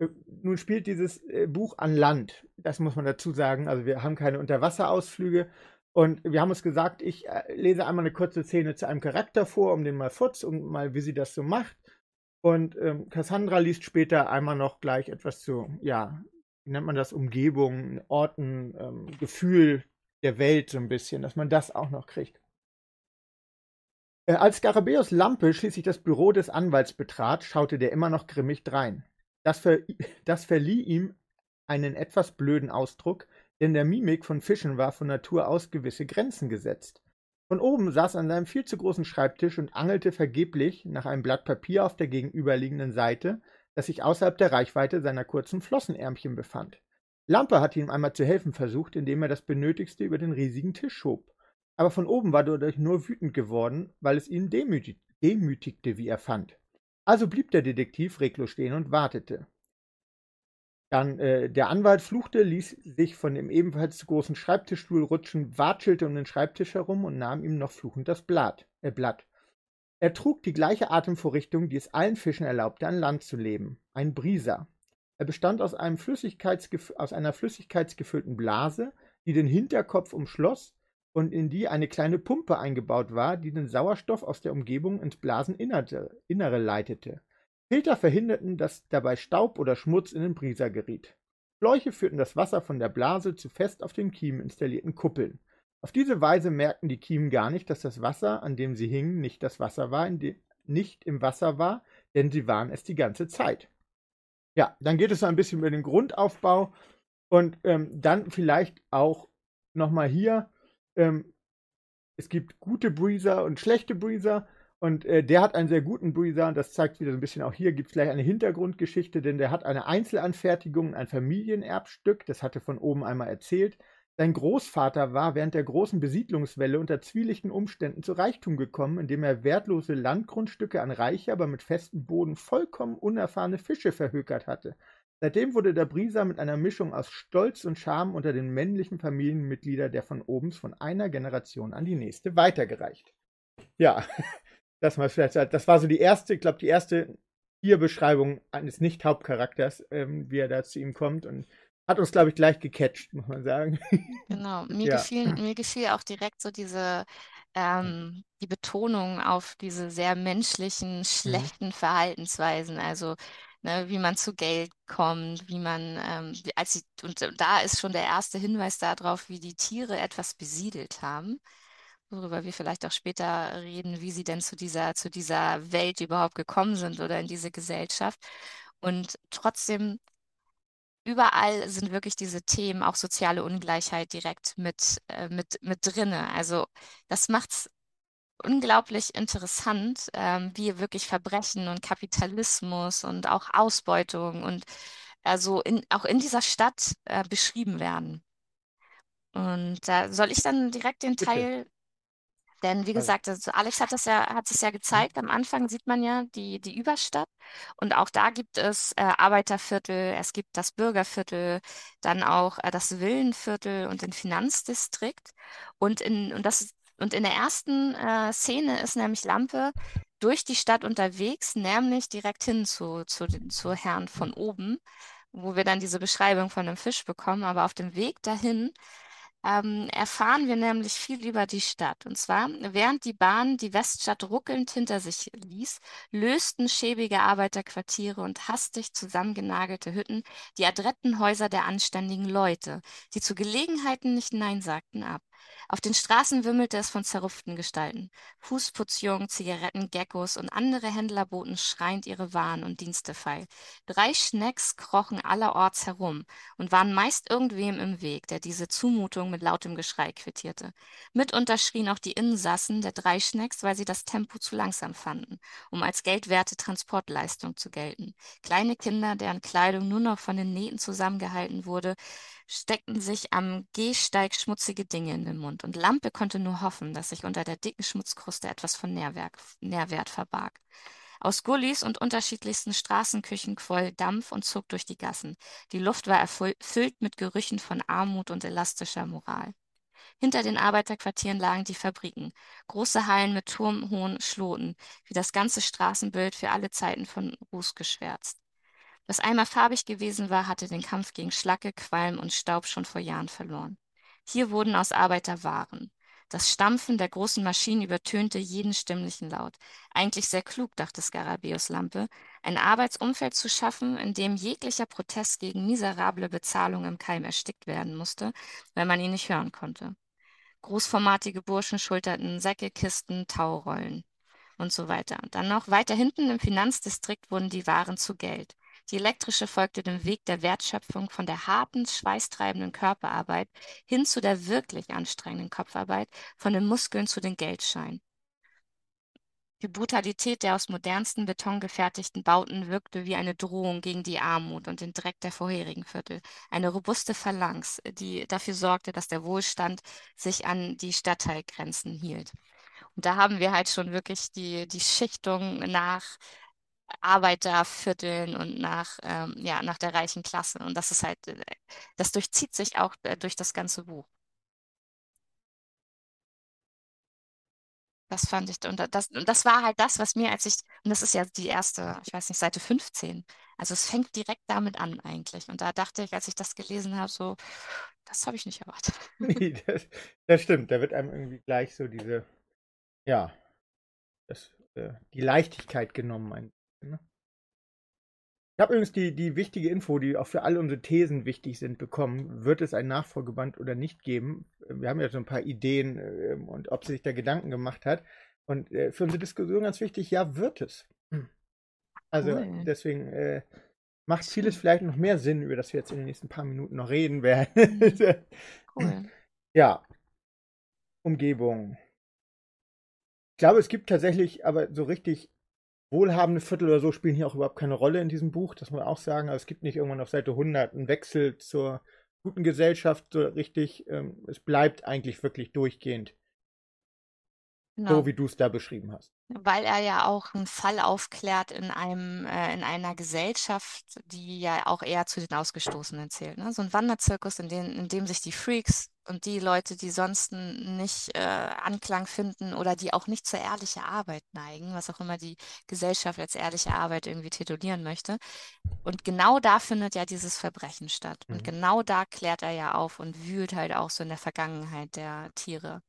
Äh, nun spielt dieses äh, Buch an Land. Das muss man dazu sagen. Also wir haben keine Unterwasserausflüge. Und wir haben uns gesagt, ich äh, lese einmal eine kurze Szene zu einem Charakter vor, um den mal futz und mal, wie sie das so macht. Und ähm, Cassandra liest später einmal noch gleich etwas zu, ja, wie nennt man das, Umgebung, Orten, ähm, Gefühl der Welt so ein bisschen, dass man das auch noch kriegt. Äh, als Skarabäus Lampe schließlich das Büro des Anwalts betrat, schaute der immer noch grimmig drein. Das, ver das verlieh ihm einen etwas blöden Ausdruck, denn der Mimik von Fischen war von Natur aus gewisse Grenzen gesetzt. Von oben saß an seinem viel zu großen Schreibtisch und angelte vergeblich nach einem Blatt Papier auf der gegenüberliegenden Seite, das sich außerhalb der Reichweite seiner kurzen Flossenärmchen befand. Lampe hatte ihm einmal zu helfen versucht, indem er das Benötigste über den riesigen Tisch schob aber von oben war dadurch nur wütend geworden, weil es ihn demütig demütigte, wie er fand. Also blieb der Detektiv reglos stehen und wartete. Dann äh, der Anwalt fluchte, ließ sich von dem ebenfalls zu großen Schreibtischstuhl rutschen, watschelte um den Schreibtisch herum und nahm ihm noch fluchend das Blatt. Äh, Blatt. Er trug die gleiche Atemvorrichtung, die es allen Fischen erlaubte, an Land zu leben. Ein Brieser. Er bestand aus, aus einer flüssigkeitsgefüllten Blase, die den Hinterkopf umschloss und in die eine kleine Pumpe eingebaut war, die den Sauerstoff aus der Umgebung ins Blaseninnere leitete. Filter verhinderten, dass dabei Staub oder Schmutz in den Brieser geriet. Schläuche führten das Wasser von der Blase zu fest auf den Kiemen installierten Kuppeln. Auf diese Weise merkten die Kiemen gar nicht, dass das Wasser, an dem sie hingen, nicht das Wasser war, nicht im Wasser war, denn sie waren es die ganze Zeit. Ja, dann geht es so ein bisschen über den Grundaufbau und ähm, dann vielleicht auch nochmal hier ähm, es gibt gute Breezer und schlechte Breezer. Und äh, der hat einen sehr guten Breezer. Und das zeigt wieder so ein bisschen auch hier, gibt es gleich eine Hintergrundgeschichte, denn der hat eine Einzelanfertigung, ein Familienerbstück. Das hatte von oben einmal erzählt. Sein Großvater war während der großen Besiedlungswelle unter zwielichten Umständen zu Reichtum gekommen, indem er wertlose Landgrundstücke an reiche, aber mit festem Boden vollkommen unerfahrene Fische verhökert hatte. Seitdem wurde der Brieser mit einer Mischung aus Stolz und Scham unter den männlichen Familienmitgliedern der von Obens von einer Generation an die nächste weitergereicht. Ja, das, mal vielleicht, das war so die erste, ich glaube, die erste Tierbeschreibung eines Nicht-Hauptcharakters, ähm, wie er da zu ihm kommt und hat uns, glaube ich, gleich gecatcht, muss man sagen. Genau, mir, ja. gefiel, mir gefiel auch direkt so diese, ähm, die Betonung auf diese sehr menschlichen, mhm. schlechten mhm. Verhaltensweisen. Also ne, wie man zu Geld kommt, wie man, ähm, als sie, und da ist schon der erste Hinweis darauf, wie die Tiere etwas besiedelt haben, worüber wir vielleicht auch später reden, wie sie denn zu dieser, zu dieser Welt überhaupt gekommen sind oder in diese Gesellschaft. Und trotzdem überall sind wirklich diese Themen, auch soziale Ungleichheit direkt mit, äh, mit, mit drinne. Also das macht es unglaublich interessant, ähm, wie wirklich Verbrechen und Kapitalismus und auch Ausbeutung und also in, auch in dieser Stadt äh, beschrieben werden. Und da soll ich dann direkt den Teil denn wie gesagt, also Alex hat das ja, hat es ja gezeigt. Am Anfang sieht man ja die, die Überstadt. Und auch da gibt es äh, Arbeiterviertel, es gibt das Bürgerviertel, dann auch äh, das Villenviertel und den Finanzdistrikt. Und in, und das und in der ersten äh, Szene ist nämlich Lampe durch die Stadt unterwegs, nämlich direkt hin zu, zu, zu Herrn von oben, wo wir dann diese Beschreibung von dem Fisch bekommen. Aber auf dem Weg dahin ähm, erfahren wir nämlich viel über die Stadt. Und zwar, während die Bahn die Weststadt ruckelnd hinter sich ließ, lösten schäbige Arbeiterquartiere und hastig zusammengenagelte Hütten die adretten Häuser der anständigen Leute, die zu Gelegenheiten nicht Nein sagten, ab. Auf den Straßen wimmelte es von zerrupften Gestalten. Fußputzjungen, Zigaretten, Geckos und andere Händler boten schreiend ihre Waren und Dienste feil. Drei Schnecks krochen allerorts herum und waren meist irgendwem im Weg, der diese Zumutung mit lautem Geschrei quittierte. Mitunter schrien auch die Insassen der drei Schnecks, weil sie das Tempo zu langsam fanden, um als geldwerte Transportleistung zu gelten. Kleine Kinder, deren Kleidung nur noch von den Nähten zusammengehalten wurde, steckten sich am Gehsteig schmutzige Dinge in den Mund, und Lampe konnte nur hoffen, dass sich unter der dicken Schmutzkruste etwas von Nährwerk, Nährwert verbarg. Aus Gullis und unterschiedlichsten Straßenküchen quoll Dampf und zog durch die Gassen. Die Luft war erfüllt mit Gerüchen von Armut und elastischer Moral. Hinter den Arbeiterquartieren lagen die Fabriken, große Hallen mit turmhohen Schloten, wie das ganze Straßenbild für alle Zeiten von Ruß geschwärzt. Was einmal farbig gewesen war, hatte den Kampf gegen Schlacke, Qualm und Staub schon vor Jahren verloren. Hier wurden aus Arbeiter Waren. Das Stampfen der großen Maschinen übertönte jeden stimmlichen Laut. Eigentlich sehr klug, dachte Skarabäus Lampe, ein Arbeitsumfeld zu schaffen, in dem jeglicher Protest gegen miserable Bezahlung im Keim erstickt werden musste, weil man ihn nicht hören konnte. Großformatige Burschen schulterten Säcke, Kisten, Taurollen und so weiter. Dann noch weiter hinten im Finanzdistrikt wurden die Waren zu Geld. Die elektrische folgte dem Weg der Wertschöpfung von der harten, schweißtreibenden Körperarbeit hin zu der wirklich anstrengenden Kopfarbeit, von den Muskeln zu den Geldscheinen. Die Brutalität der aus modernsten Beton gefertigten Bauten wirkte wie eine Drohung gegen die Armut und den Dreck der vorherigen Viertel. Eine robuste Phalanx, die dafür sorgte, dass der Wohlstand sich an die Stadtteilgrenzen hielt. Und da haben wir halt schon wirklich die, die Schichtung nach Arbeitervierteln und nach, ähm, ja, nach der reichen Klasse. Und das ist halt, äh, das durchzieht sich auch äh, durch das ganze Buch. Das fand ich, und das, und das war halt das, was mir, als ich, und das ist ja die erste, ich weiß nicht, Seite 15. Also es fängt direkt damit an eigentlich. Und da dachte ich, als ich das gelesen habe, so, das habe ich nicht erwartet. Nee, das, das stimmt. Da wird einem irgendwie gleich so diese, ja, das, äh, die Leichtigkeit genommen. Ne? Ich habe übrigens die, die wichtige Info, die auch für alle unsere Thesen wichtig sind, bekommen. Wird es ein Nachfolgeband oder nicht geben? Wir haben ja so ein paar Ideen äh, und ob sie sich da Gedanken gemacht hat. Und äh, für unsere Diskussion ganz wichtig, ja, wird es. Hm. Also cool. deswegen äh, macht vieles vielleicht noch mehr Sinn, über das wir jetzt in den nächsten paar Minuten noch reden werden. cool. Ja. Umgebung. Ich glaube, es gibt tatsächlich aber so richtig wohlhabende Viertel oder so spielen hier auch überhaupt keine Rolle in diesem Buch, das muss man auch sagen. Also es gibt nicht irgendwann auf Seite 100 einen Wechsel zur guten Gesellschaft so richtig. Ähm, es bleibt eigentlich wirklich durchgehend Genau. So wie du es da beschrieben hast. Weil er ja auch einen Fall aufklärt in einem, äh, in einer Gesellschaft, die ja auch eher zu den Ausgestoßenen zählt. Ne? So ein Wanderzirkus, in, den, in dem sich die Freaks und die Leute, die sonst nicht äh, Anklang finden oder die auch nicht zur ehrlichen Arbeit neigen, was auch immer die Gesellschaft als ehrliche Arbeit irgendwie titulieren möchte. Und genau da findet ja dieses Verbrechen statt. Mhm. Und genau da klärt er ja auf und wühlt halt auch so in der Vergangenheit der Tiere,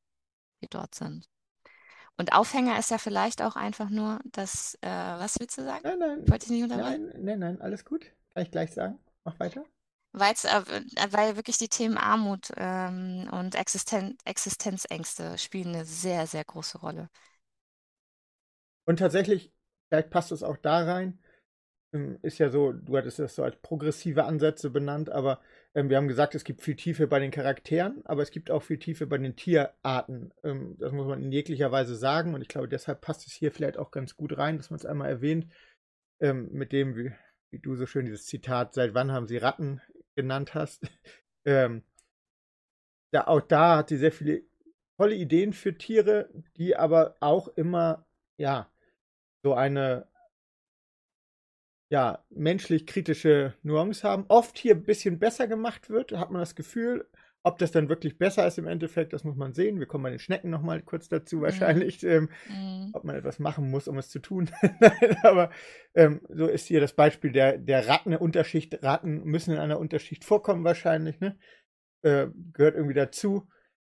die dort sind. Und Aufhänger ist ja vielleicht auch einfach nur das, äh, was willst du sagen? Nein, nein. Wollte ich nicht unterbrechen? Nein, nein, nein, alles gut. Kann ich gleich sagen. Mach weiter. Äh, weil wirklich die Themen Armut ähm, und Existen Existenzängste spielen eine sehr, sehr große Rolle. Und tatsächlich, vielleicht passt es auch da rein, ähm, ist ja so, du hattest das so als progressive Ansätze benannt, aber wir haben gesagt, es gibt viel Tiefe bei den Charakteren, aber es gibt auch viel Tiefe bei den Tierarten. Ähm, das muss man in jeglicher Weise sagen und ich glaube, deshalb passt es hier vielleicht auch ganz gut rein, dass man es einmal erwähnt, ähm, mit dem, wie, wie, du so schön dieses Zitat, seit wann haben sie Ratten genannt hast. Ähm, da, auch da hat sie sehr viele tolle Ideen für Tiere, die aber auch immer, ja, so eine ja, menschlich kritische Nuance haben. Oft hier ein bisschen besser gemacht wird, hat man das Gefühl. Ob das dann wirklich besser ist im Endeffekt, das muss man sehen. Wir kommen bei den Schnecken nochmal kurz dazu mhm. wahrscheinlich, ähm, mhm. ob man etwas machen muss, um es zu tun. Aber ähm, so ist hier das Beispiel der, der Ratten, Unterschicht. Ratten müssen in einer Unterschicht vorkommen wahrscheinlich, ne? Äh, gehört irgendwie dazu,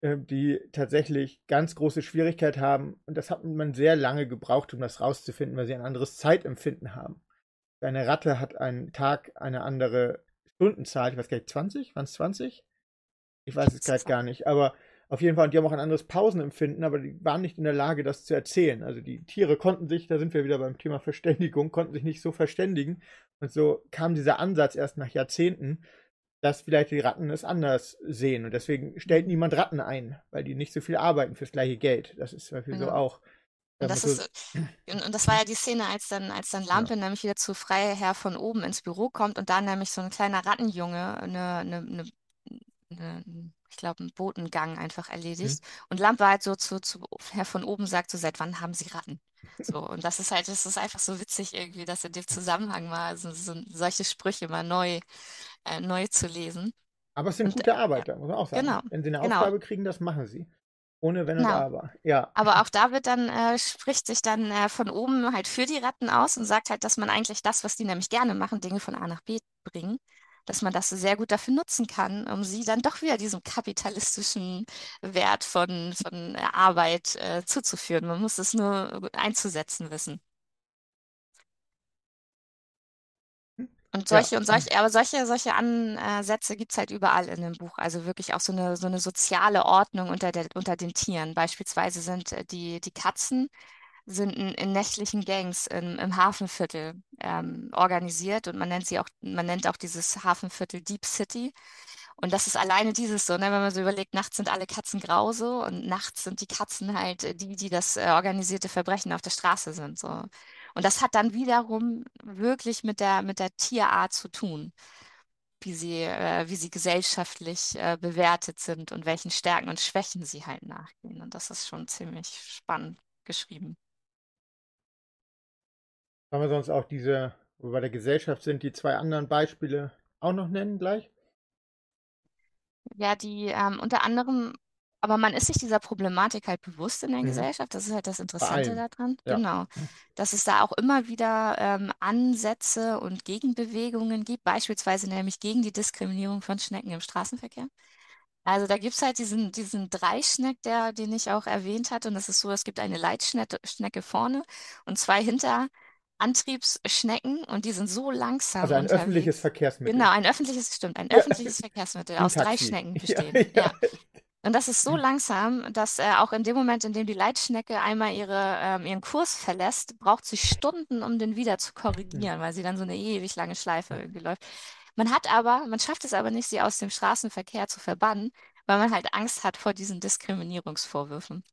äh, die tatsächlich ganz große Schwierigkeit haben. Und das hat man sehr lange gebraucht, um das rauszufinden, weil sie ein anderes Zeitempfinden haben. Deine Ratte hat einen Tag eine andere Stundenzahl. Ich weiß gar nicht, 20? Waren es 20? Ich weiß es gerade gar nicht. Aber Auf jeden Fall, und die haben auch ein anderes Pausenempfinden, aber die waren nicht in der Lage, das zu erzählen. Also die Tiere konnten sich, da sind wir wieder beim Thema Verständigung, konnten sich nicht so verständigen. Und so kam dieser Ansatz erst nach Jahrzehnten, dass vielleicht die Ratten es anders sehen. Und deswegen stellt niemand Ratten ein, weil die nicht so viel arbeiten fürs gleiche Geld. Das ist zum Beispiel ja. so auch. Und das, ist, und das war ja die Szene, als dann, als dann Lampe ja. nämlich wieder zu Freiherr von oben ins Büro kommt und da nämlich so ein kleiner Rattenjunge eine, eine, eine, eine ich glaube, einen Botengang einfach erledigt. Mhm. Und Lampe halt so zu, zu Herr von oben sagt, so seit wann haben Sie Ratten? So, und das ist halt, das ist einfach so witzig irgendwie, dass in dem Zusammenhang mal so, so solche Sprüche mal neu äh, neu zu lesen. Aber es sind und, gute Arbeiter, muss man auch sagen. Genau, Wenn sie eine genau. Aufgabe kriegen, das machen sie. Ohne Wenn genau. und Aber. Ja. Aber auch da wird dann, äh, spricht sich dann äh, von oben halt für die Ratten aus und sagt halt, dass man eigentlich das, was die nämlich gerne machen, Dinge von A nach B bringen, dass man das sehr gut dafür nutzen kann, um sie dann doch wieder diesem kapitalistischen Wert von, von Arbeit äh, zuzuführen. Man muss es nur einzusetzen wissen. Und solche ja. und solche, aber solche, solche Ansätze gibt es halt überall in dem Buch. Also wirklich auch so eine, so eine soziale Ordnung unter, der, unter den Tieren. Beispielsweise sind äh, die, die Katzen sind in, in nächtlichen Gangs im, im Hafenviertel ähm, organisiert und man nennt sie auch, man nennt auch dieses Hafenviertel Deep City. Und das ist alleine dieses so, ne, wenn man so überlegt, nachts sind alle Katzen grau so und nachts sind die Katzen halt äh, die, die das äh, organisierte Verbrechen auf der Straße sind. So. Und das hat dann wiederum wirklich mit der, mit der Tierart zu tun, wie sie, äh, wie sie gesellschaftlich äh, bewertet sind und welchen Stärken und Schwächen sie halt nachgehen. Und das ist schon ziemlich spannend geschrieben. Kann man sonst auch diese, wo wir bei der Gesellschaft sind, die zwei anderen Beispiele auch noch nennen gleich? Ja, die ähm, unter anderem aber man ist sich dieser Problematik halt bewusst in der mhm. Gesellschaft. Das ist halt das Interessante daran. Ja. Genau. Dass es da auch immer wieder ähm, Ansätze und Gegenbewegungen gibt, beispielsweise nämlich gegen die Diskriminierung von Schnecken im Straßenverkehr. Also da gibt es halt diesen, diesen Dreischneck, der, den ich auch erwähnt hatte. Und das ist so, es gibt eine Leitschnecke vorne und zwei hinter Antriebsschnecken und die sind so langsam. Also ein unterwegs. öffentliches Verkehrsmittel. Genau, ein öffentliches, stimmt, ein öffentliches Verkehrsmittel aus drei Schnecken bestehen. Ja, ja. Und das ist so langsam, dass äh, auch in dem Moment, in dem die Leitschnecke einmal ihre, ähm, ihren Kurs verlässt, braucht sie Stunden, um den wieder zu korrigieren, weil sie dann so eine ewig lange Schleife irgendwie läuft. Man hat aber, man schafft es aber nicht, sie aus dem Straßenverkehr zu verbannen, weil man halt Angst hat vor diesen Diskriminierungsvorwürfen.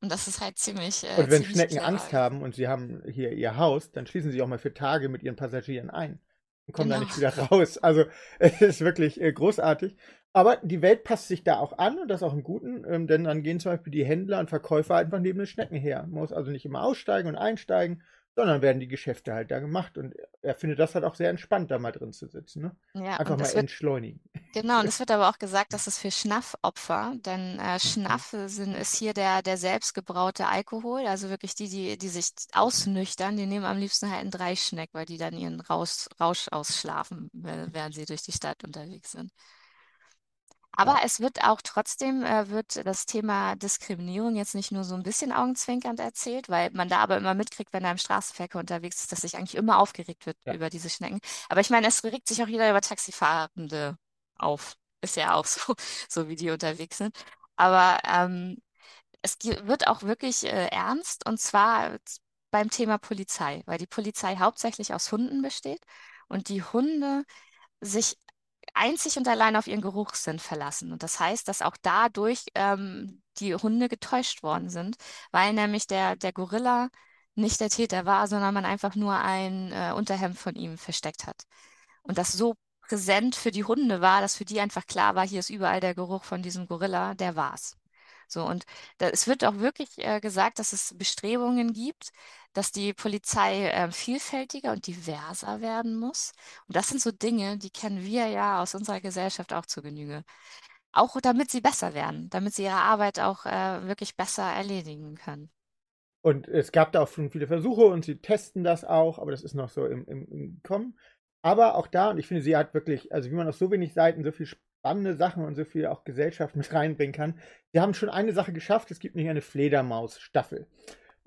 Und das ist halt ziemlich. Äh, und wenn Schnecken clever. Angst haben und sie haben hier ihr Haus, dann schließen sie auch mal für Tage mit ihren Passagieren ein und kommen genau. da nicht wieder raus. Also es ist wirklich äh, großartig. Aber die Welt passt sich da auch an und das auch im Guten, ähm, denn dann gehen zum Beispiel die Händler und Verkäufer einfach neben den Schnecken her. Man muss also nicht immer aussteigen und einsteigen, sondern werden die Geschäfte halt da gemacht. Und er findet das halt auch sehr entspannt, da mal drin zu sitzen. Ne? Ja, Einfach mal wird, entschleunigen. Genau, und es wird aber auch gesagt, dass es für Schnaffopfer, denn äh, mhm. Schnaff sind, ist hier der, der selbstgebraute Alkohol, also wirklich die, die, die sich ausnüchtern, die nehmen am liebsten halt einen Dreischneck, weil die dann ihren Rausch, Rausch ausschlafen, während sie durch die Stadt unterwegs sind. Aber ja. es wird auch trotzdem, äh, wird das Thema Diskriminierung jetzt nicht nur so ein bisschen augenzwinkernd erzählt, weil man da aber immer mitkriegt, wenn er im Straßenverkehr unterwegs ist, dass sich eigentlich immer aufgeregt wird ja. über diese Schnecken. Aber ich meine, es regt sich auch jeder über Taxifahrende auf. Ist ja auch so, so wie die unterwegs sind. Aber ähm, es wird auch wirklich äh, ernst und zwar beim Thema Polizei, weil die Polizei hauptsächlich aus Hunden besteht und die Hunde sich einzig und allein auf ihren Geruchssinn verlassen. Und das heißt, dass auch dadurch ähm, die Hunde getäuscht worden sind, weil nämlich der, der Gorilla nicht der Täter war, sondern man einfach nur ein äh, Unterhemd von ihm versteckt hat. Und das so präsent für die Hunde war, dass für die einfach klar war, hier ist überall der Geruch von diesem Gorilla, der war's. So, und da, es wird auch wirklich äh, gesagt, dass es Bestrebungen gibt, dass die Polizei äh, vielfältiger und diverser werden muss. Und das sind so Dinge, die kennen wir ja aus unserer Gesellschaft auch zu Genüge. Auch damit sie besser werden, damit sie ihre Arbeit auch äh, wirklich besser erledigen können. Und es gab da auch schon viele Versuche und sie testen das auch, aber das ist noch so im, im, im Kommen. Aber auch da, und ich finde, sie hat wirklich, also wie man auf so wenig Seiten so viel spannende Sachen und so viel auch Gesellschaft mit reinbringen kann. Sie haben schon eine Sache geschafft, es gibt nämlich eine Fledermaus-Staffel.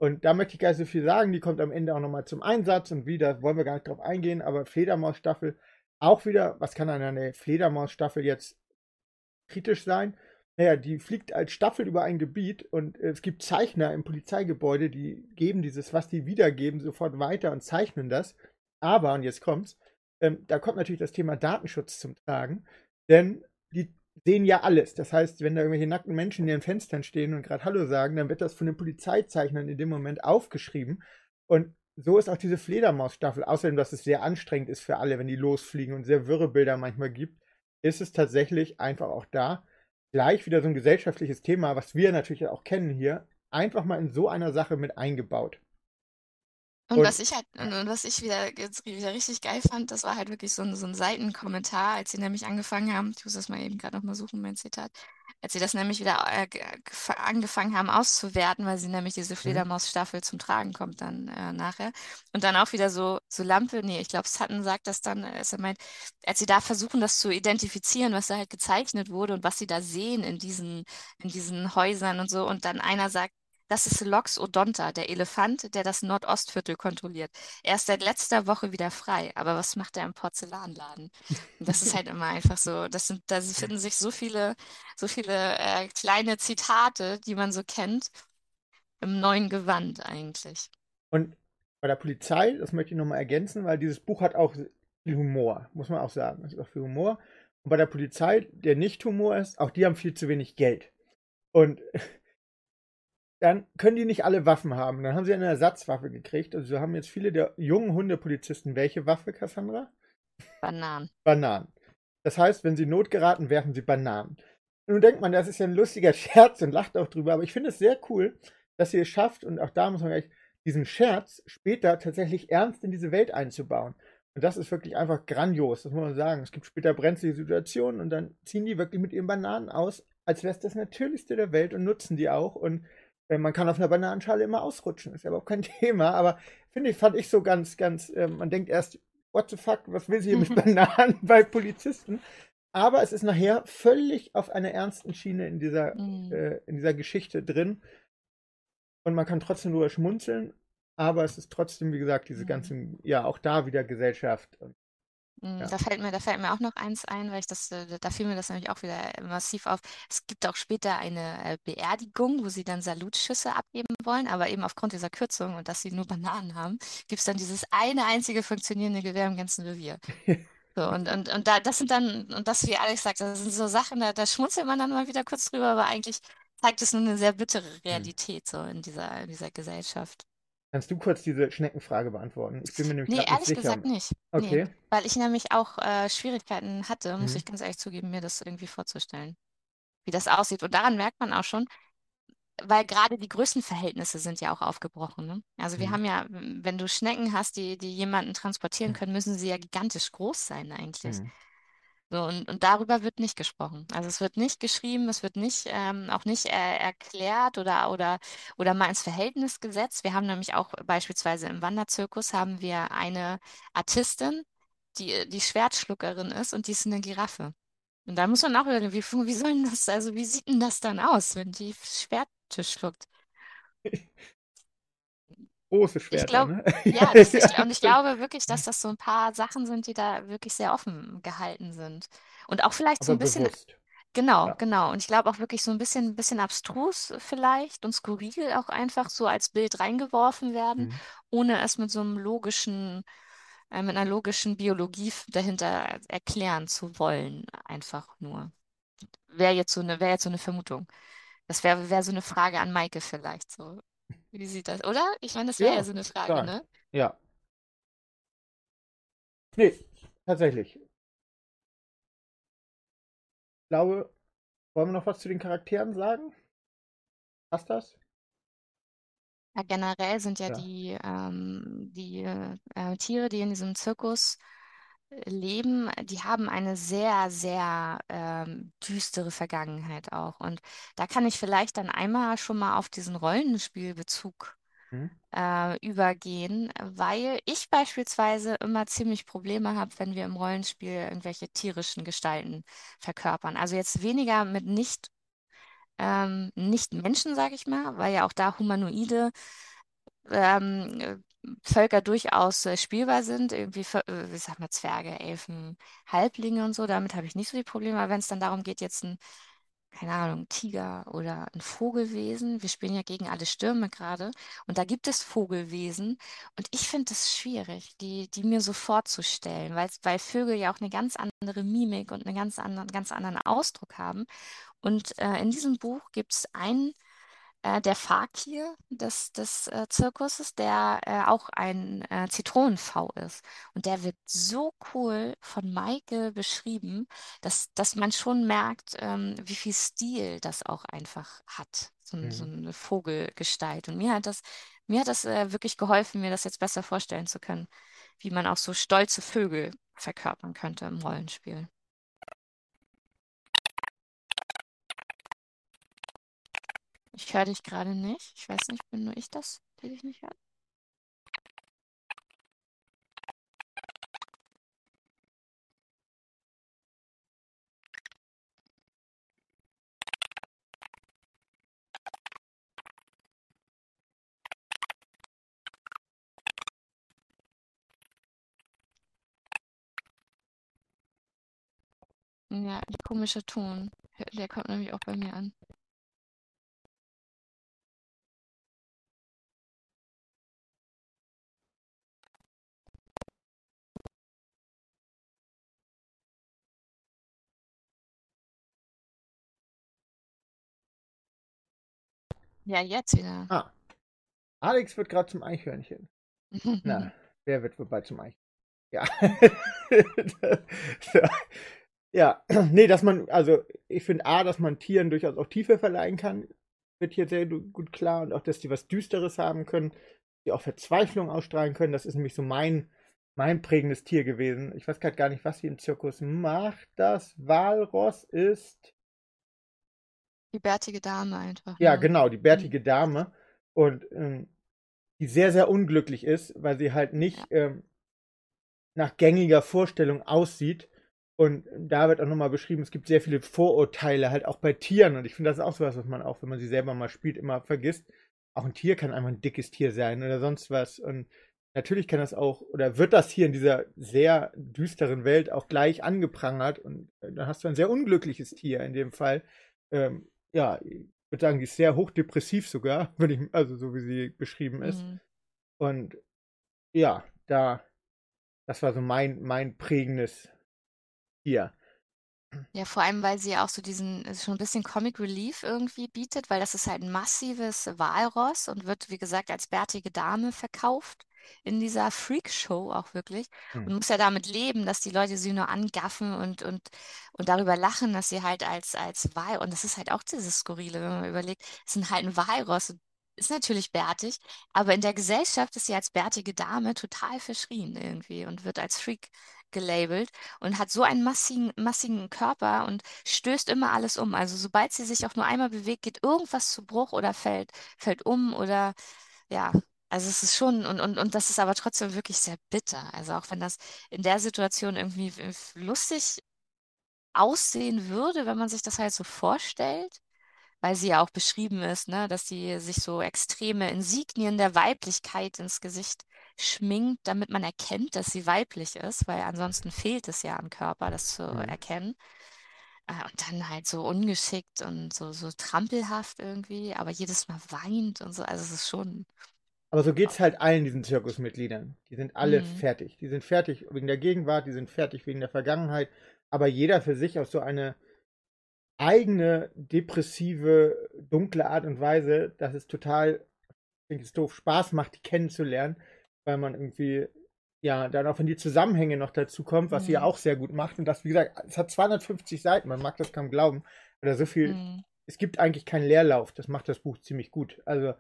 Und da möchte ich gar nicht so viel sagen, die kommt am Ende auch nochmal zum Einsatz und wieder wollen wir gar nicht drauf eingehen, aber Fledermaus-Staffel auch wieder, was kann an einer Fledermaus-Staffel jetzt kritisch sein? naja, die fliegt als Staffel über ein Gebiet und es gibt Zeichner im Polizeigebäude, die geben dieses, was die wiedergeben, sofort weiter und zeichnen das. Aber, und jetzt kommt's, ähm, da kommt natürlich das Thema Datenschutz zum Tragen, denn die sehen ja alles. Das heißt, wenn da irgendwelche nackten Menschen in ihren Fenstern stehen und gerade Hallo sagen, dann wird das von den Polizeizeichnern in dem Moment aufgeschrieben. Und so ist auch diese Fledermaus-Staffel, außerdem, dass es sehr anstrengend ist für alle, wenn die losfliegen und sehr wirre Bilder manchmal gibt, ist es tatsächlich einfach auch da gleich wieder so ein gesellschaftliches Thema, was wir natürlich auch kennen hier, einfach mal in so einer Sache mit eingebaut. Und, und was ich halt, und, was ich wieder, jetzt wieder richtig geil fand, das war halt wirklich so ein, so ein Seitenkommentar, als sie nämlich angefangen haben, ich muss das mal eben gerade nochmal suchen, mein Zitat, als sie das nämlich wieder äh, angefangen haben auszuwerten, weil sie nämlich diese mhm. Fledermaus-Staffel zum Tragen kommt dann äh, nachher. Und dann auch wieder so, so Lampe, nee, ich glaube, Sutton sagt das dann, äh, er meint, als sie da versuchen, das zu identifizieren, was da halt gezeichnet wurde und was sie da sehen in diesen, in diesen Häusern und so. Und dann einer sagt, das ist Lox Odonta, der Elefant, der das Nordostviertel kontrolliert. Er ist seit letzter Woche wieder frei, aber was macht er im Porzellanladen? das ist halt immer einfach so. Das sind, da finden sich so viele, so viele äh, kleine Zitate, die man so kennt, im neuen Gewand eigentlich. Und bei der Polizei, das möchte ich nochmal ergänzen, weil dieses Buch hat auch viel Humor, muss man auch sagen. Es ist auch viel Humor. Und bei der Polizei, der nicht Humor ist, auch die haben viel zu wenig Geld. Und dann können die nicht alle Waffen haben. Dann haben sie eine Ersatzwaffe gekriegt. Also haben jetzt viele der jungen Hundepolizisten welche Waffe, Cassandra? Bananen. Bananen. Das heißt, wenn sie Not geraten, werfen sie Bananen. Nun denkt man, das ist ja ein lustiger Scherz und lacht auch drüber, aber ich finde es sehr cool, dass sie es schafft, und auch da muss man gleich diesen Scherz später tatsächlich ernst in diese Welt einzubauen. Und das ist wirklich einfach grandios, das muss man sagen. Es gibt später brenzlige Situationen und dann ziehen die wirklich mit ihren Bananen aus, als wäre es das Natürlichste der Welt und nutzen die auch. Und man kann auf einer Bananenschale immer ausrutschen, ist ja überhaupt kein Thema, aber finde ich, fand ich so ganz, ganz, äh, man denkt erst, what the fuck, was will sie hier mit Bananen bei Polizisten? Aber es ist nachher völlig auf einer ernsten Schiene in dieser, mhm. äh, in dieser Geschichte drin. Und man kann trotzdem nur schmunzeln, aber es ist trotzdem, wie gesagt, diese mhm. ganzen, ja, auch da wieder Gesellschaft. Und ja. Da fällt mir, da fällt mir auch noch eins ein, weil ich das, äh, da fiel mir das nämlich auch wieder massiv auf. Es gibt auch später eine äh, Beerdigung, wo sie dann Salutschüsse abgeben wollen, aber eben aufgrund dieser Kürzung und dass sie nur Bananen haben, gibt es dann dieses eine einzige funktionierende Gewehr im ganzen Revier. So, und, und, und da, das sind dann, und das, wie Alex sagt, das sind so Sachen, da, da schmunzelt man dann mal wieder kurz drüber, aber eigentlich zeigt es nur eine sehr bittere hm. Realität so in dieser, in dieser Gesellschaft. Kannst du kurz diese Schneckenfrage beantworten? Ich bin mir nämlich nee, ehrlich nicht gesagt nicht. Okay. Nee, weil ich nämlich auch äh, Schwierigkeiten hatte, muss mhm. ich ganz ehrlich zugeben, mir das irgendwie vorzustellen, wie das aussieht. Und daran merkt man auch schon, weil gerade die Größenverhältnisse sind ja auch aufgebrochen. Ne? Also wir mhm. haben ja, wenn du Schnecken hast, die, die jemanden transportieren können, müssen sie ja gigantisch groß sein eigentlich. Mhm. So, und, und darüber wird nicht gesprochen. Also es wird nicht geschrieben, es wird nicht, ähm, auch nicht äh, erklärt oder, oder, oder mal ins Verhältnis gesetzt. Wir haben nämlich auch beispielsweise im Wanderzirkus haben wir eine Artistin, die, die Schwertschluckerin ist und die ist eine Giraffe. Und da muss man auch überlegen, wie, wie soll das, also wie sieht denn das dann aus, wenn die Schwerte schluckt? große Schwerter. Ich glaub, ne? Ja, das, ich, und ich glaube wirklich, dass das so ein paar Sachen sind, die da wirklich sehr offen gehalten sind. Und auch vielleicht so ein bisschen. Bewusst. Genau, ja. genau. Und ich glaube auch wirklich so ein bisschen, ein bisschen abstrus vielleicht und skurril auch einfach so als Bild reingeworfen werden, mhm. ohne es mit so einem logischen, äh, mit einer logischen Biologie dahinter erklären zu wollen. Einfach nur. Wäre jetzt so eine, wäre jetzt so eine Vermutung. Das wäre wär so eine Frage an Maike vielleicht so. Wie sieht das, oder? Ich meine, das wäre ja, ja so eine Frage, klar. ne? Ja. Nee, tatsächlich. Ich glaube, wollen wir noch was zu den Charakteren sagen? Passt das? Ja, generell sind ja, ja. die, ähm, die äh, Tiere, die in diesem Zirkus leben, die haben eine sehr, sehr ähm, düstere Vergangenheit auch. Und da kann ich vielleicht dann einmal schon mal auf diesen Rollenspielbezug mhm. äh, übergehen, weil ich beispielsweise immer ziemlich Probleme habe, wenn wir im Rollenspiel irgendwelche tierischen Gestalten verkörpern. Also jetzt weniger mit nicht, ähm, nicht Menschen, sage ich mal, weil ja auch da Humanoide ähm, Völker durchaus äh, spielbar sind, irgendwie, äh, sag mal, Zwerge, Elfen, Halblinge und so, damit habe ich nicht so die Probleme. Aber wenn es dann darum geht, jetzt einen keine Ahnung, Tiger oder ein Vogelwesen. Wir spielen ja gegen alle Stürme gerade. Und da gibt es Vogelwesen. Und ich finde es schwierig, die, die mir so vorzustellen, weil, weil Vögel ja auch eine ganz andere Mimik und einen ganz anderen, ganz anderen Ausdruck haben. Und äh, in diesem Buch gibt es einen äh, der Fakir des, des äh, Zirkuses, der äh, auch ein äh, Zitronenv ist. Und der wird so cool von Maike beschrieben, dass, dass man schon merkt, ähm, wie viel Stil das auch einfach hat. So, mhm. so eine Vogelgestalt. Und mir hat das, mir hat das äh, wirklich geholfen, mir das jetzt besser vorstellen zu können, wie man auch so stolze Vögel verkörpern könnte im Rollenspiel. Ich höre dich gerade nicht. Ich weiß nicht, bin nur ich das, der dich nicht hört? Ja, der komische Ton. Der kommt nämlich auch bei mir an. Ja, jetzt wieder. Ah. Alex wird gerade zum Eichhörnchen. Na, wer wird wobei zum Eichhörnchen? Ja. ja, nee, dass man, also ich finde A, dass man Tieren durchaus auch Tiefe verleihen kann, wird hier sehr gut klar und auch, dass die was Düsteres haben können, die auch Verzweiflung ausstrahlen können. Das ist nämlich so mein, mein prägendes Tier gewesen. Ich weiß gerade gar nicht, was sie im Zirkus macht. Das Walross ist die bärtige Dame einfach. Ja, ne? genau, die bärtige mhm. Dame. Und ähm, die sehr, sehr unglücklich ist, weil sie halt nicht ja. ähm, nach gängiger Vorstellung aussieht. Und da wird auch nochmal beschrieben, es gibt sehr viele Vorurteile, halt auch bei Tieren. Und ich finde, das ist auch so was, was man auch, wenn man sie selber mal spielt, immer vergisst. Auch ein Tier kann einfach ein dickes Tier sein oder sonst was. Und natürlich kann das auch, oder wird das hier in dieser sehr düsteren Welt auch gleich angeprangert. Und äh, dann hast du ein sehr unglückliches Tier in dem Fall. Ähm, ja, ich würde sagen, die ist sehr hochdepressiv sogar, wenn ich, also so wie sie beschrieben ist. Mhm. Und ja, da, das war so mein, mein prägendes Tier. Ja, vor allem, weil sie ja auch so diesen, schon ein bisschen Comic Relief irgendwie bietet, weil das ist halt ein massives Walross und wird, wie gesagt, als bärtige Dame verkauft in dieser Freak-Show auch wirklich hm. und muss ja damit leben, dass die Leute sie nur angaffen und, und, und darüber lachen, dass sie halt als, als Wal, und das ist halt auch dieses Skurrile, wenn man überlegt, es sind halt ein Walross, ist natürlich bärtig, aber in der Gesellschaft ist sie als bärtige Dame total verschrien irgendwie und wird als Freak gelabelt und hat so einen massigen, massigen Körper und stößt immer alles um. Also sobald sie sich auch nur einmal bewegt, geht irgendwas zu Bruch oder fällt, fällt um oder ja, also es ist schon, und, und, und das ist aber trotzdem wirklich sehr bitter. Also auch wenn das in der Situation irgendwie lustig aussehen würde, wenn man sich das halt so vorstellt, weil sie ja auch beschrieben ist, ne, dass sie sich so extreme Insignien der Weiblichkeit ins Gesicht schminkt, damit man erkennt, dass sie weiblich ist, weil ansonsten fehlt es ja am Körper, das zu mhm. erkennen. Äh, und dann halt so ungeschickt und so, so trampelhaft irgendwie, aber jedes Mal weint und so. Also es ist schon aber so geht es halt allen diesen Zirkusmitgliedern. Die sind alle mhm. fertig. Die sind fertig wegen der Gegenwart, die sind fertig wegen der Vergangenheit. Aber jeder für sich auf so eine eigene, depressive, dunkle Art und Weise, dass es total, ich denke, es doof, Spaß macht, die kennenzulernen, weil man irgendwie, ja, dann auch wenn die Zusammenhänge noch dazu kommt, was mhm. sie ja mhm. auch sehr gut macht. Und das, wie gesagt, es hat 250 Seiten, man mag das kaum glauben. Oder so viel, mhm. es gibt eigentlich keinen Leerlauf. Das macht das Buch ziemlich gut. Also,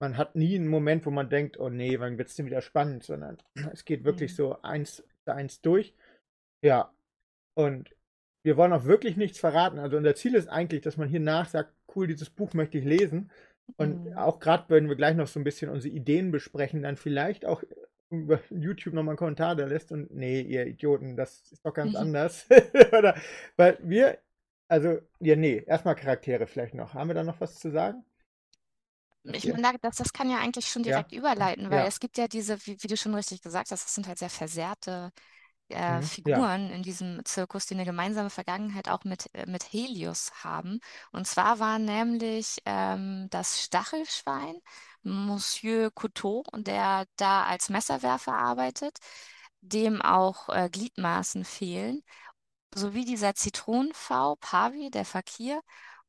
man hat nie einen Moment, wo man denkt, oh nee, wann wird es denn wieder spannend, sondern es geht wirklich mhm. so eins zu eins durch. Ja, und wir wollen auch wirklich nichts verraten. Also unser Ziel ist eigentlich, dass man hier nach sagt, cool, dieses Buch möchte ich lesen. Und mhm. auch gerade, wenn wir gleich noch so ein bisschen unsere Ideen besprechen, dann vielleicht auch über YouTube nochmal einen Kommentar da lässt und nee, ihr Idioten, das ist doch ganz mhm. anders. Oder, weil wir, also, ja, nee, erstmal Charaktere vielleicht noch. Haben wir da noch was zu sagen? Ich meine, das, das kann ja eigentlich schon direkt ja. überleiten, weil ja. es gibt ja diese, wie, wie, du schon richtig gesagt hast, das sind halt sehr versehrte äh, mhm, Figuren ja. in diesem Zirkus, die eine gemeinsame Vergangenheit auch mit, äh, mit Helios haben. Und zwar war nämlich ähm, das Stachelschwein, Monsieur Couteau, der da als Messerwerfer arbeitet, dem auch äh, Gliedmaßen fehlen, sowie dieser Zitronenpfau, Pavi, der Fakir,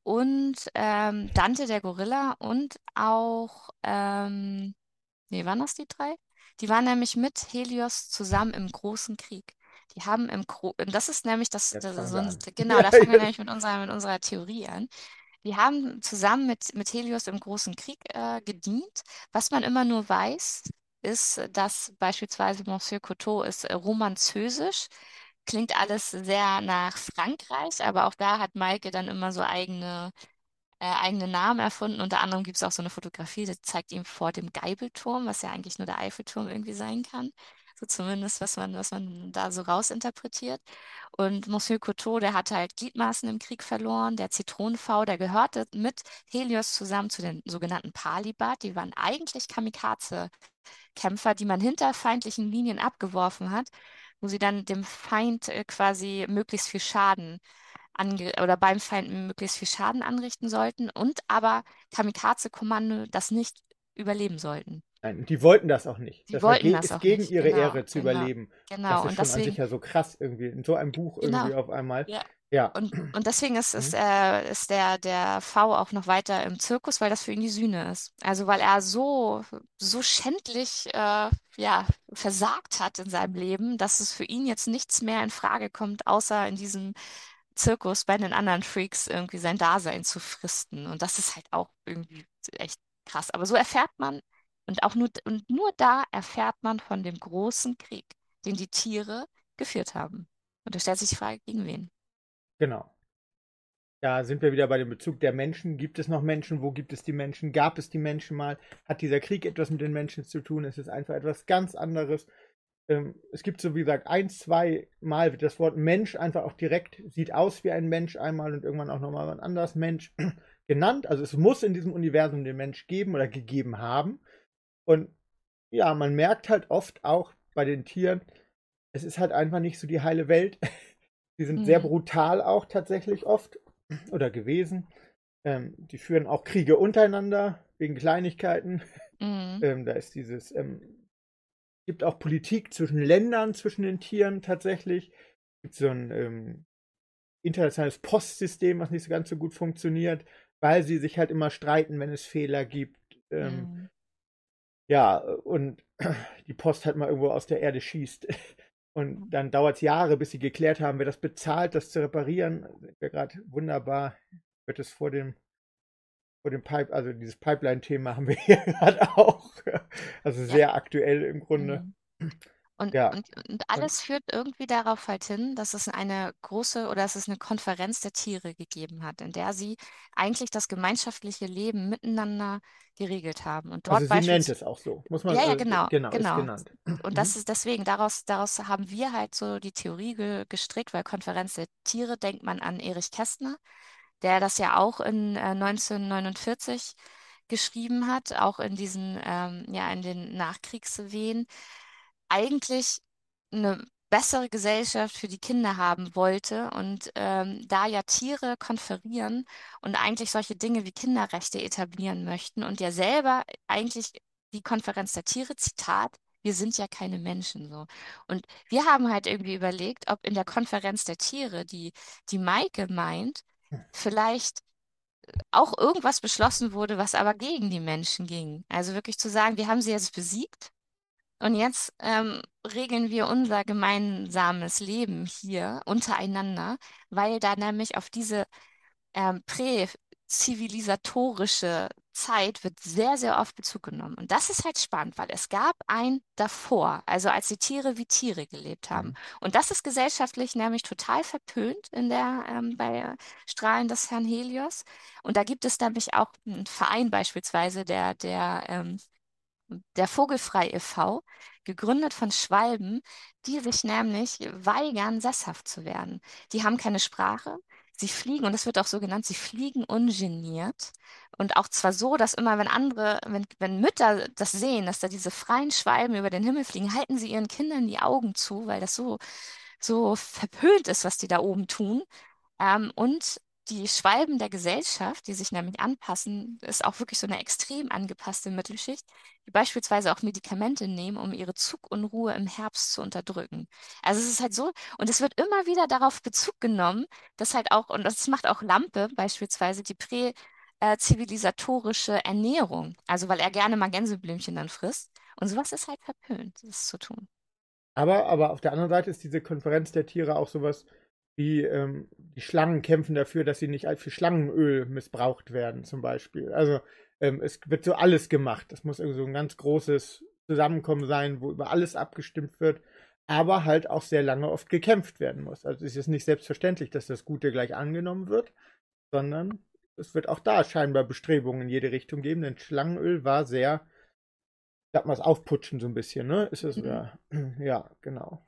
und ähm, Dante, der Gorilla, und auch, ähm, nee, waren das die drei? Die waren nämlich mit Helios zusammen im Großen Krieg. Die haben im Gro das ist nämlich das, das so ein, genau, da fangen wir nämlich mit unserer, mit unserer Theorie an. Die haben zusammen mit, mit Helios im Großen Krieg äh, gedient. Was man immer nur weiß, ist, dass beispielsweise Monsieur Couteau ist äh, romanzösisch. Klingt alles sehr nach Frankreich, aber auch da hat Maike dann immer so eigene äh, eigene Namen erfunden. Unter anderem gibt es auch so eine Fotografie, die zeigt ihn vor dem Geibelturm, was ja eigentlich nur der Eiffelturm irgendwie sein kann. So zumindest, was man, was man da so rausinterpretiert. Und Monsieur Couteau, der hatte halt Gliedmaßen im Krieg verloren. Der Zitronenfau, der gehörte mit Helios zusammen zu den sogenannten Palibat. Die waren eigentlich Kamikaze-Kämpfer, die man hinter feindlichen Linien abgeworfen hat, wo sie dann dem Feind äh, quasi möglichst viel Schaden ange oder beim Feind möglichst viel Schaden anrichten sollten und aber Kamikaze-Kommando das nicht überleben sollten. Nein, die wollten das auch nicht. Die das wollten das ist gegen nicht. ihre genau, Ehre zu genau, überleben. Genau. Das ist und schon deswegen, an sich ja so krass irgendwie in so einem Buch genau. irgendwie auf einmal. Ja. Ja. Und, und deswegen ist, ist, äh, ist der, der V auch noch weiter im Zirkus, weil das für ihn die Sühne ist. Also weil er so, so schändlich äh, ja, versagt hat in seinem Leben, dass es für ihn jetzt nichts mehr in Frage kommt, außer in diesem Zirkus bei den anderen Freaks irgendwie sein Dasein zu fristen. Und das ist halt auch irgendwie echt krass. Aber so erfährt man, und auch nur, und nur da erfährt man von dem großen Krieg, den die Tiere geführt haben. Und da stellt sich die Frage, gegen wen? Genau. Da sind wir wieder bei dem Bezug der Menschen. Gibt es noch Menschen? Wo gibt es die Menschen? Gab es die Menschen mal? Hat dieser Krieg etwas mit den Menschen zu tun? Es ist einfach etwas ganz anderes ähm, es gibt so wie gesagt ein, zwei Mal wird das Wort Mensch einfach auch direkt, sieht aus wie ein Mensch einmal und irgendwann auch nochmal ein anderes Mensch genannt. Also es muss in diesem Universum den Mensch geben oder gegeben haben. Und ja, man merkt halt oft auch bei den Tieren, es ist halt einfach nicht so die heile Welt. die sind mhm. sehr brutal auch tatsächlich oft oder gewesen. Ähm, die führen auch Kriege untereinander wegen Kleinigkeiten. Mhm. Ähm, da ist dieses ähm, gibt auch Politik zwischen Ländern, zwischen den Tieren tatsächlich. Es gibt so ein ähm, internationales Postsystem, was nicht so ganz so gut funktioniert, weil sie sich halt immer streiten, wenn es Fehler gibt. Ähm, mhm. Ja, und die Post halt mal irgendwo aus der Erde schießt. Und dann dauert es Jahre, bis sie geklärt haben, wer das bezahlt, das zu reparieren. Wäre gerade wunderbar. Wird es vor dem vor dem Pipe, also dieses Pipeline-Thema haben wir hier gerade auch. Also sehr ja. aktuell im Grunde. Mhm. Und, ja. und, und alles und, führt irgendwie darauf halt hin, dass es eine große oder dass es eine Konferenz der Tiere gegeben hat, in der sie eigentlich das gemeinschaftliche Leben miteinander geregelt haben. Und dort also sie nennt es auch so, muss man Ja, ja, genau. Genau, genau. genannt. Und das mhm. ist deswegen, daraus, daraus haben wir halt so die Theorie ge gestrickt, weil Konferenz der Tiere denkt man an Erich Kästner, der das ja auch in äh, 1949 geschrieben hat, auch in diesen, ähm, ja, in den Nachkriegswehen, eigentlich eine bessere Gesellschaft für die Kinder haben wollte und ähm, da ja Tiere konferieren und eigentlich solche Dinge wie Kinderrechte etablieren möchten und ja selber eigentlich die Konferenz der Tiere, Zitat, wir sind ja keine Menschen so. Und wir haben halt irgendwie überlegt, ob in der Konferenz der Tiere, die die Maike meint, vielleicht auch irgendwas beschlossen wurde, was aber gegen die Menschen ging. Also wirklich zu sagen, wir haben sie jetzt besiegt und jetzt ähm, regeln wir unser gemeinsames Leben hier untereinander, weil da nämlich auf diese ähm, präzivilisatorische Zeit wird sehr, sehr oft Bezug genommen. Und das ist halt spannend, weil es gab ein davor, also als die Tiere wie Tiere gelebt haben. Mhm. Und das ist gesellschaftlich nämlich total verpönt in der, ähm, bei Strahlen des Herrn Helios. Und da gibt es nämlich auch einen Verein beispielsweise, der, der, ähm, der Vogelfrei e.V., gegründet von Schwalben, die sich nämlich weigern, sesshaft zu werden. Die haben keine Sprache, sie fliegen, und das wird auch so genannt, sie fliegen ungeniert. Und auch zwar so, dass immer, wenn andere, wenn, wenn Mütter das sehen, dass da diese freien Schwalben über den Himmel fliegen, halten sie ihren Kindern die Augen zu, weil das so, so verpönt ist, was die da oben tun. Ähm, und die Schwalben der Gesellschaft, die sich nämlich anpassen, ist auch wirklich so eine extrem angepasste Mittelschicht, die beispielsweise auch Medikamente nehmen, um ihre Zugunruhe im Herbst zu unterdrücken. Also es ist halt so, und es wird immer wieder darauf Bezug genommen, dass halt auch, und das macht auch Lampe beispielsweise, die präzivilisatorische Ernährung. Also weil er gerne mal Gänseblümchen dann frisst. Und sowas ist halt verpönt, das zu tun. Aber, aber auf der anderen Seite ist diese Konferenz der Tiere auch sowas, wie ähm, die Schlangen kämpfen dafür, dass sie nicht für Schlangenöl missbraucht werden, zum Beispiel. Also ähm, es wird so alles gemacht. Das muss irgendwie so ein ganz großes Zusammenkommen sein, wo über alles abgestimmt wird, aber halt auch sehr lange oft gekämpft werden muss. Also es ist nicht selbstverständlich, dass das Gute gleich angenommen wird, sondern es wird auch da scheinbar Bestrebungen in jede Richtung geben, denn Schlangenöl war sehr, sag mal, Aufputschen so ein bisschen, ne? Ist es, mhm. ja, ja, genau.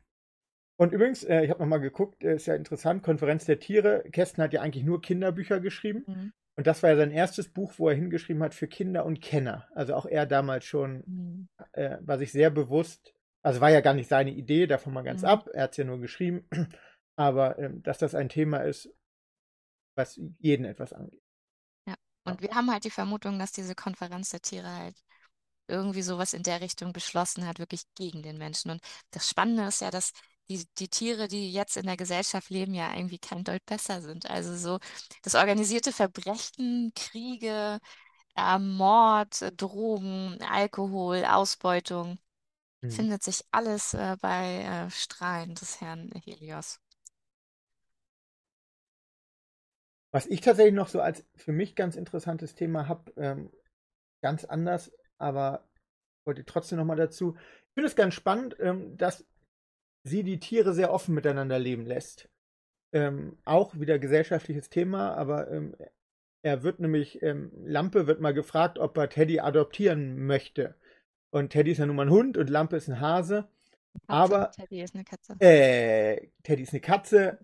Und übrigens, äh, ich habe nochmal geguckt, äh, ist ja interessant, Konferenz der Tiere. Kästen hat ja eigentlich nur Kinderbücher geschrieben. Mhm. Und das war ja sein erstes Buch, wo er hingeschrieben hat für Kinder und Kenner. Also auch er damals schon mhm. äh, war sich sehr bewusst, also war ja gar nicht seine Idee, davon mal ganz mhm. ab, er hat es ja nur geschrieben, aber ähm, dass das ein Thema ist, was jeden etwas angeht. Ja, und wir haben halt die Vermutung, dass diese Konferenz der Tiere halt irgendwie sowas in der Richtung beschlossen hat, wirklich gegen den Menschen. Und das Spannende ist ja, dass die, die Tiere, die jetzt in der Gesellschaft leben, ja irgendwie kein Deut besser sind. Also so das organisierte Verbrechen, Kriege, äh, Mord, Drogen, Alkohol, Ausbeutung, mhm. findet sich alles äh, bei äh, Strahlen des Herrn Helios. Was ich tatsächlich noch so als für mich ganz interessantes Thema habe, ähm, ganz anders, aber wollte trotzdem noch mal dazu. Ich finde es ganz spannend, ähm, dass sie die Tiere sehr offen miteinander leben lässt. Ähm, auch wieder gesellschaftliches Thema, aber ähm, er wird nämlich, ähm, Lampe wird mal gefragt, ob er Teddy adoptieren möchte. Und Teddy ist ja nun mal ein Hund und Lampe ist ein Hase. Katze, aber Teddy ist eine Katze. Äh, Teddy ist eine Katze,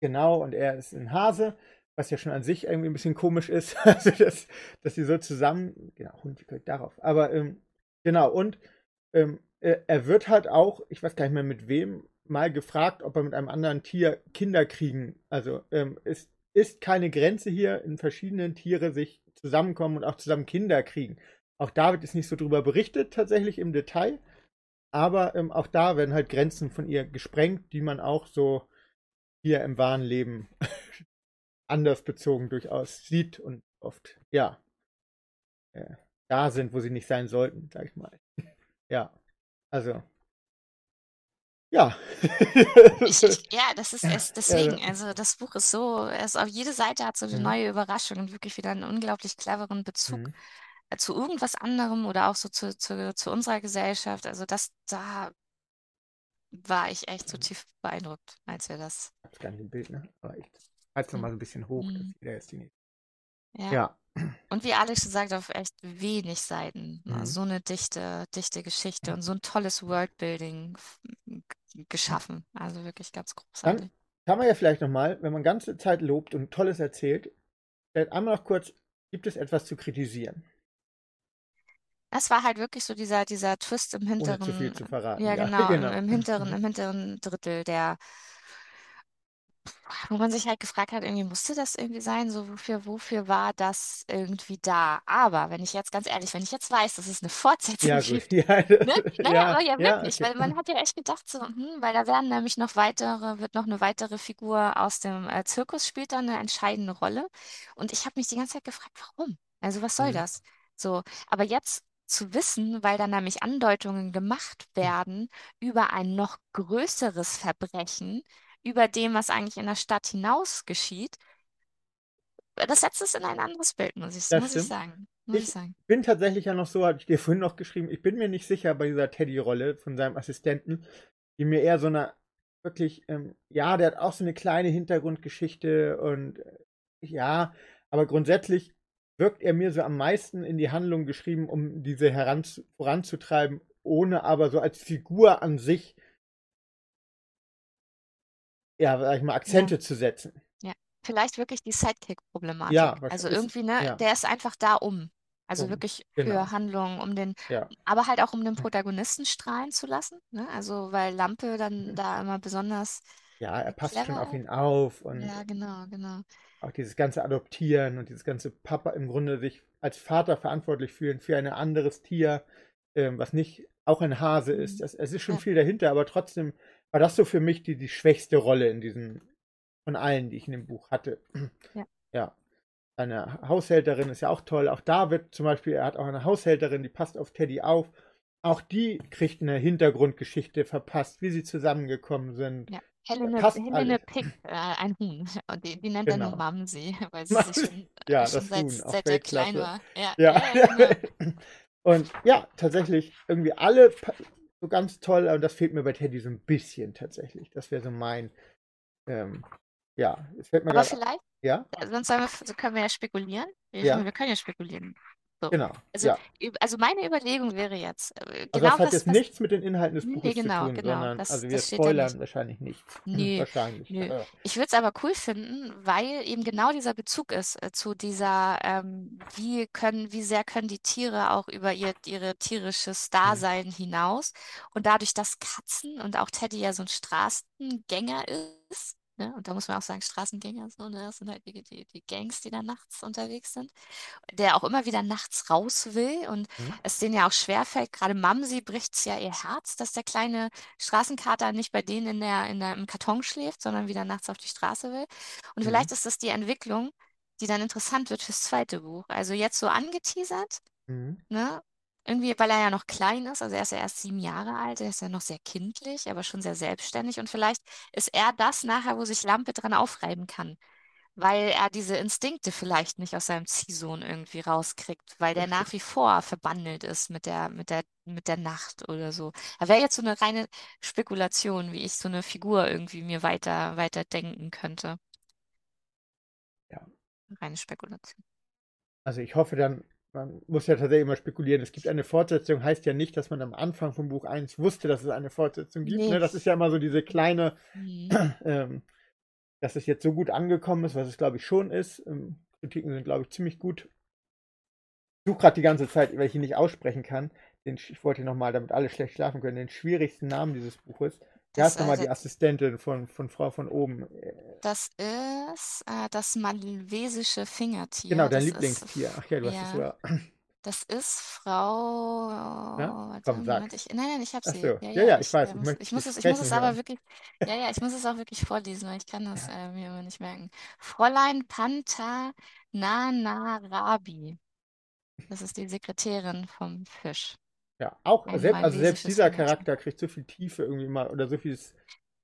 genau, und er ist ein Hase, was ja schon an sich irgendwie ein bisschen komisch ist, also dass, dass sie so zusammen, genau, Hund, wie kommt darauf? Aber ähm, genau, und ähm, äh, er wird halt auch, ich weiß gar nicht mehr mit wem, mal gefragt, ob er mit einem anderen Tier Kinder kriegen. Also ähm, es ist keine Grenze hier, in verschiedenen Tiere sich zusammenkommen und auch zusammen Kinder kriegen. Auch da wird es nicht so drüber berichtet, tatsächlich im Detail. Aber ähm, auch da werden halt Grenzen von ihr gesprengt, die man auch so hier im wahren Leben anders bezogen durchaus sieht und oft, ja, äh, da sind, wo sie nicht sein sollten, sag ich mal. ja. Also. Ja. ich, ich, ja, das ist es deswegen. Also das Buch ist so, es auf jede Seite hat so eine mhm. neue Überraschung und wirklich wieder einen unglaublich cleveren Bezug mhm. zu irgendwas anderem oder auch so zu, zu, zu unserer Gesellschaft. Also das, da war ich echt so mhm. tief beeindruckt, als wir das. Ich habe gar nicht im Bild, ne? Aber ich halte es nochmal so ein bisschen hoch, mhm. dass jeder jetzt die nächste. Ja. ja. Und wie Alex gesagt, auf echt wenig Seiten. Mhm. So eine dichte, dichte Geschichte und so ein tolles Worldbuilding geschaffen. Also wirklich ganz großartig. Dann kann man ja vielleicht nochmal, wenn man ganze Zeit lobt und Tolles erzählt, vielleicht einmal noch kurz, gibt es etwas zu kritisieren? Das war halt wirklich so dieser, dieser Twist im hinteren. Ohne zu viel zu verraten. Ja, genau, genau. Im, im hinteren, im hinteren Drittel, der wo man sich halt gefragt hat, irgendwie musste das irgendwie sein, so wofür, wofür war das irgendwie da? Aber wenn ich jetzt ganz ehrlich, wenn ich jetzt weiß, dass es eine Fortsetzung Ja, gibt, Ja, ne? Naja, ja, aber ja ja, wirklich, okay. weil man hat ja echt gedacht, so, hm, weil da werden nämlich noch weitere, wird noch eine weitere Figur aus dem äh, Zirkus spielt da eine entscheidende Rolle. Und ich habe mich die ganze Zeit gefragt, warum? Also was soll Mhm. das? So, aber jetzt zu wissen, weil da nämlich Andeutungen gemacht werden über ein noch größeres Verbrechen, über dem, was eigentlich in der Stadt hinaus geschieht, das setzt es in ein anderes Bild, muss ich, muss ich sagen. Muss ich Ich sagen. bin tatsächlich ja noch so, hatte ich dir vorhin noch geschrieben, ich bin mir nicht sicher bei dieser Teddy-Rolle von seinem Assistenten, die mir eher so eine wirklich, ähm, ja, der hat auch so eine kleine Hintergrundgeschichte und äh, ja, aber grundsätzlich wirkt er mir so am meisten in die Handlung geschrieben, um diese heranz voranzutreiben, ohne aber so als Figur an sich ja, sag ich mal, Akzente Ja. zu setzen. Ja, vielleicht wirklich die Sidekick-Problematik. Ja, also irgendwie, ne, ja. der ist einfach da um. Also um, wirklich für genau. Handlungen, um den, ja. aber halt auch um den Protagonisten strahlen zu lassen. Ne? Also weil Lampe dann da immer besonders. Ja, er passt schon auf ihn auf und ja, genau, genau. Auch dieses ganze Adoptieren und dieses ganze Papa im Grunde sich als Vater verantwortlich fühlen für ein anderes Tier, ähm, was nicht auch ein Hase ist. Es, es ist schon ja. viel dahinter, aber trotzdem war das so für mich die, die schwächste Rolle in diesen, von allen, die ich in dem Buch hatte. Ja. ja. Seine Haushälterin ist ja auch toll. Auch David zum Beispiel, er hat auch eine Haushälterin, die passt auf Teddy auf. Auch die kriegt eine Hintergrundgeschichte verpasst, wie sie zusammengekommen sind. Ja. Helene, Helene Pick, äh, ein Huhn. Und die, die nennt genau. er nur Mamsi, weil sie sich schon, ja, schon seit, Huhn, seit er klein war. Ja, ja. ja genau. Und ja, tatsächlich irgendwie alle so ganz toll. Und das fehlt mir bei Teddy so ein bisschen tatsächlich. Das wäre so mein. Ähm, ja, es fällt mir Aber vielleicht, ja? sonst wir, können wir ja spekulieren. Wir, ja. wir können ja spekulieren. So. Genau. Also, ja. also meine Überlegung wäre jetzt. Äh, genau also das hat jetzt was, nichts mit den Inhalten des Buches nee, genau, zu tun, genau, sondern das, also wir spoilern ja wahrscheinlich nichts. Nee, wahrscheinlich. Nee. Ja. Ich würde es aber cool finden, weil eben genau dieser Bezug ist äh, zu dieser, ähm, wie können, wie sehr können die Tiere auch über ihr ihre tierisches mhm. Dasein mhm. hinaus und dadurch, dass Katzen und auch Teddy ja so ein Straßengänger ist, Ne? Und da muss man auch sagen, Straßengänger, so, ne? das sind halt die, die, die Gangs, die da nachts unterwegs sind, der auch immer wieder nachts raus will und mhm. es denen ja auch schwerfällt, gerade Mamsi bricht es ja ihr Herz, dass der kleine Straßenkater nicht bei denen in der, in der, im Karton schläft, sondern wieder nachts auf die Straße will. Und mhm. vielleicht ist das die Entwicklung, die dann interessant wird fürs zweite Buch. Also jetzt so angeteasert, mhm. ne? Irgendwie, weil er ja noch klein ist, also er ist ja erst sieben Jahre alt, er ist ja noch sehr kindlich, aber schon sehr selbstständig und vielleicht ist er das nachher, wo sich Lampe dran aufreiben kann, weil er diese Instinkte vielleicht nicht aus seinem Ziehsohn irgendwie rauskriegt, weil der nach wie vor verbandelt ist mit der, mit der, mit der Nacht oder so. Da wäre jetzt so eine reine Spekulation, wie ich so eine Figur irgendwie mir weiter, weiter denken könnte. Ja. Reine Spekulation. Also ich hoffe dann, man muss ja tatsächlich immer spekulieren. Es gibt eine Fortsetzung, heißt ja nicht, dass man am Anfang von Buch 1 wusste, dass es eine Fortsetzung gibt. Nee. Ne? Das ist ja immer so diese kleine, nee. ähm, dass es jetzt so gut angekommen ist, was es glaube ich schon ist. Ähm, Kritiken sind glaube ich ziemlich gut. Ich suche gerade die ganze Zeit, weil ich ihn nicht aussprechen kann. Den, ich wollte nochmal, damit alle schlecht schlafen können, den schwierigsten Namen dieses Buches. Wer ist nochmal die Assistentin von, von Frau von oben? Das ist äh, das malvesische Fingertier. Genau, dein das Lieblingstier. Ach ja, du ja. hast es sogar. Das ist Frau. Ja? Komm, sag. Ich, nein, nein, ich habe sie. So. Ja, ja, ja, ich, ich weiß. Ich, muss, ich muss es, ich muss es aber wirklich. Ja, ja, ich muss es auch wirklich vorlesen, weil ich kann das äh, mir immer nicht merken. Fräulein Panta Nanarabi. Das ist die Sekretärin vom Fisch. Ja, auch, selbst, also selbst dieser Charakter kriegt so viel Tiefe irgendwie mal oder so vieles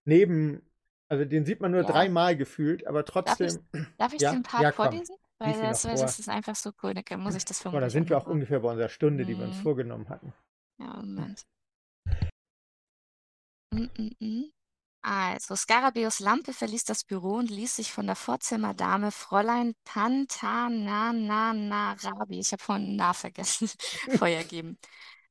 Neben, also den sieht man nur ja. dreimal gefühlt, aber trotzdem. Darf ich, darf ich ja? den Part ja, vorlesen? Weil das, das, ist einfach so cool, da muss ich das vermutlich. Oh, da sind wir auch ungefähr bei unserer Stunde, die wir uns mhm. vorgenommen hatten. Ja, Moment. Mm -mm -mm. Also, Scarabeus Lampe verließ das Büro und ließ sich von der Vorzimmerdame Fräulein Pantananarabi, ich habe vorhin Na vergessen, Feuer geben.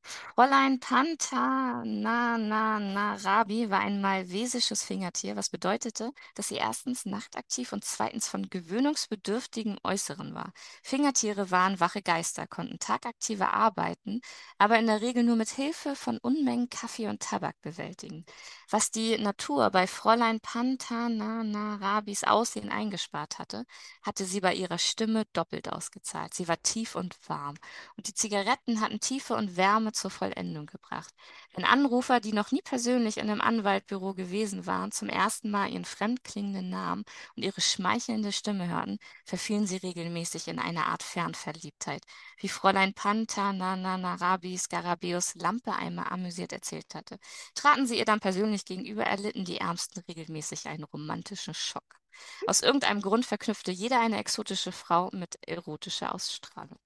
Fräulein Pantananarabi war ein malvesisches Fingertier, was bedeutete, dass sie erstens nachtaktiv und zweitens von gewöhnungsbedürftigen Äußeren war. Fingertiere waren wache Geister, konnten tagaktive Arbeiten, aber in der Regel nur mit Hilfe von Unmengen Kaffee und Tabak bewältigen. Was die Natur bei Fräulein Pantananarabis Aussehen eingespart hatte, hatte sie bei ihrer Stimme doppelt ausgezahlt. Sie war tief und warm, und die Zigaretten hatten Tiefe und Wärme zur Vollendung gebracht. Wenn Anrufer, die noch nie persönlich in einem Anwaltbüro gewesen waren, zum ersten Mal ihren fremdklingenden Namen und ihre schmeichelnde Stimme hörten, verfielen sie regelmäßig in eine Art Fernverliebtheit, wie Fräulein Pantananarabi Scarabeus Lampe einmal amüsiert erzählt hatte. Traten sie ihr dann persönlich gegenüber, erlitten die Ärmsten regelmäßig einen romantischen Schock. Aus irgendeinem Grund verknüpfte jeder eine exotische Frau mit erotischer Ausstrahlung.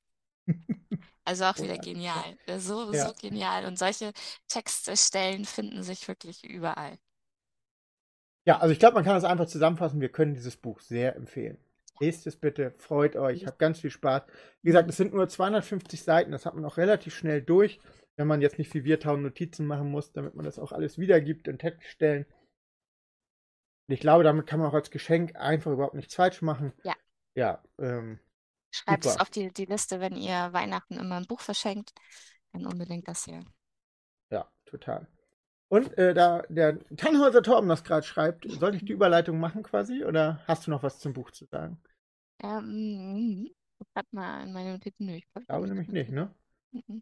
Also auch wieder genial. So, ja. so genial. Und solche Textstellen finden sich wirklich überall. Ja, also ich glaube, man kann das einfach zusammenfassen. Wir können dieses Buch sehr empfehlen. Lest es bitte, freut euch, ich habe ganz viel Spaß. Wie gesagt, es sind nur 250 Seiten, das hat man auch relativ schnell durch, wenn man jetzt nicht wie wir tausend Notizen machen muss, damit man das auch alles wiedergibt und Textstellen. ich glaube, damit kann man auch als Geschenk einfach überhaupt nichts falsch machen. Ja. Ja. Ähm, Schreibt super. es auf die, die Liste, wenn ihr Weihnachten immer ein Buch verschenkt, dann unbedingt das hier. Ja, total. Und äh, da der Tannhäuser Torben das gerade schreibt, soll ich die Überleitung machen quasi oder hast du noch was zum Buch zu sagen? Ähm, Guck mal in meine Notizen. ich glaube nämlich nicht, ne? Mhm.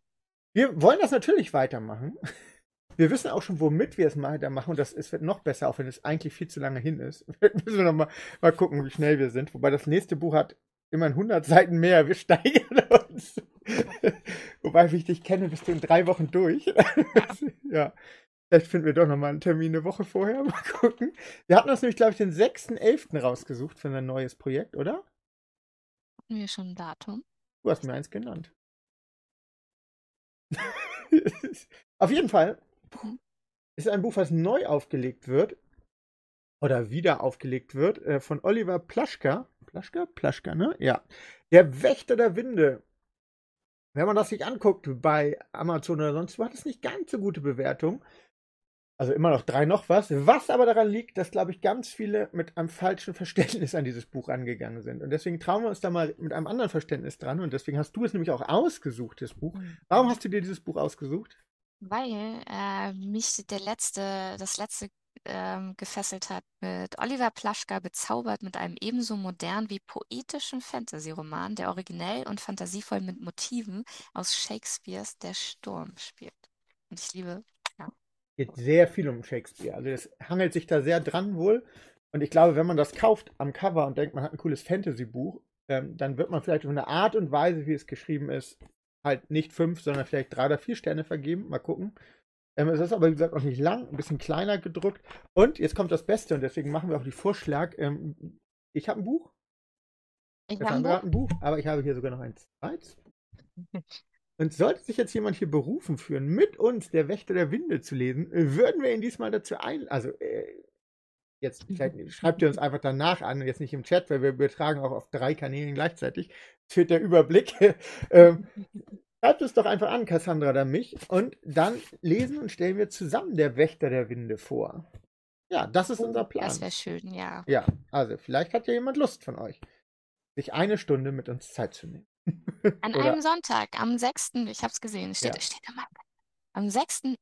Wir wollen das natürlich weitermachen. Wir wissen auch schon, womit wir es weitermachen und das es wird noch besser, auch wenn es eigentlich viel zu lange hin ist. müssen wir noch mal, mal gucken, wie schnell wir sind. Wobei das nächste Buch hat immerhin 100 Seiten mehr. Wir steigern uns. Wobei, wie ich dich kenne, bist du in drei Wochen durch. ja. Vielleicht finden wir doch noch mal einen Termin eine Woche vorher. Mal gucken. Wir hatten uns nämlich, glaube ich, den 6.11. rausgesucht für ein neues Projekt, oder? Hatten wir schon ein Datum? Du hast mir eins genannt. Auf jeden Fall ist ein Buch, was neu aufgelegt wird oder wieder aufgelegt wird, äh, von Oliver Plaschka. Plaschka? Plaschka, ne? Ja. Der Wächter der Winde. Wenn man das sich anguckt bei Amazon oder sonst wo, hat es nicht ganz so gute Bewertung. Also immer noch drei noch was. Was aber daran liegt, dass, glaube ich, ganz viele mit einem falschen Verständnis an dieses Buch angegangen sind. Und deswegen trauen wir uns da mal mit einem anderen Verständnis dran. Und deswegen hast du es nämlich auch ausgesucht, das Buch. Mhm. Warum hast du dir dieses Buch ausgesucht? Weil äh, mich der letzte, das letzte ähm, gefesselt hat mit Oliver Plaschka bezaubert mit einem ebenso modernen wie poetischen Fantasy-Roman, der originell und fantasievoll mit Motiven aus Shakespeares Der Sturm spielt. Und ich liebe, ja. Geht sehr viel um Shakespeare. Also es hangelt sich da sehr dran wohl. Und ich glaube, wenn man das kauft am Cover und denkt, man hat ein cooles Fantasy-Buch, ähm, dann wird man vielleicht auf eine Art und Weise, wie es geschrieben ist, halt nicht fünf, sondern vielleicht drei oder vier Sterne vergeben. Mal gucken. Ähm, es ist aber, wie gesagt, auch nicht lang, ein bisschen kleiner gedruckt. Und jetzt kommt das Beste und deswegen machen wir auch den Vorschlag. Ähm, ich habe ein Buch. Ich habe ein, ein Buch, aber ich habe hier sogar noch ein zweites. Und sollte sich jetzt jemand hier berufen führen, mit uns der Wächter der Winde zu lesen, würden wir ihn diesmal dazu ein. Also, äh, jetzt schreibt ihr uns einfach danach an, jetzt nicht im Chat, weil wir übertragen auch auf drei Kanälen gleichzeitig. Das fehlt der Überblick. ähm, Schreibt es doch einfach an, Cassandra oder mich, und dann lesen und stellen wir zusammen der Wächter der Winde vor. Ja, das ist unser Plan. Das wäre schön, ja. Ja, also vielleicht hat ja jemand Lust von euch, sich eine Stunde mit uns Zeit zu nehmen. An einem Sonntag, am 6., ich habe es gesehen, steht, ja. steht immer, am 6.11.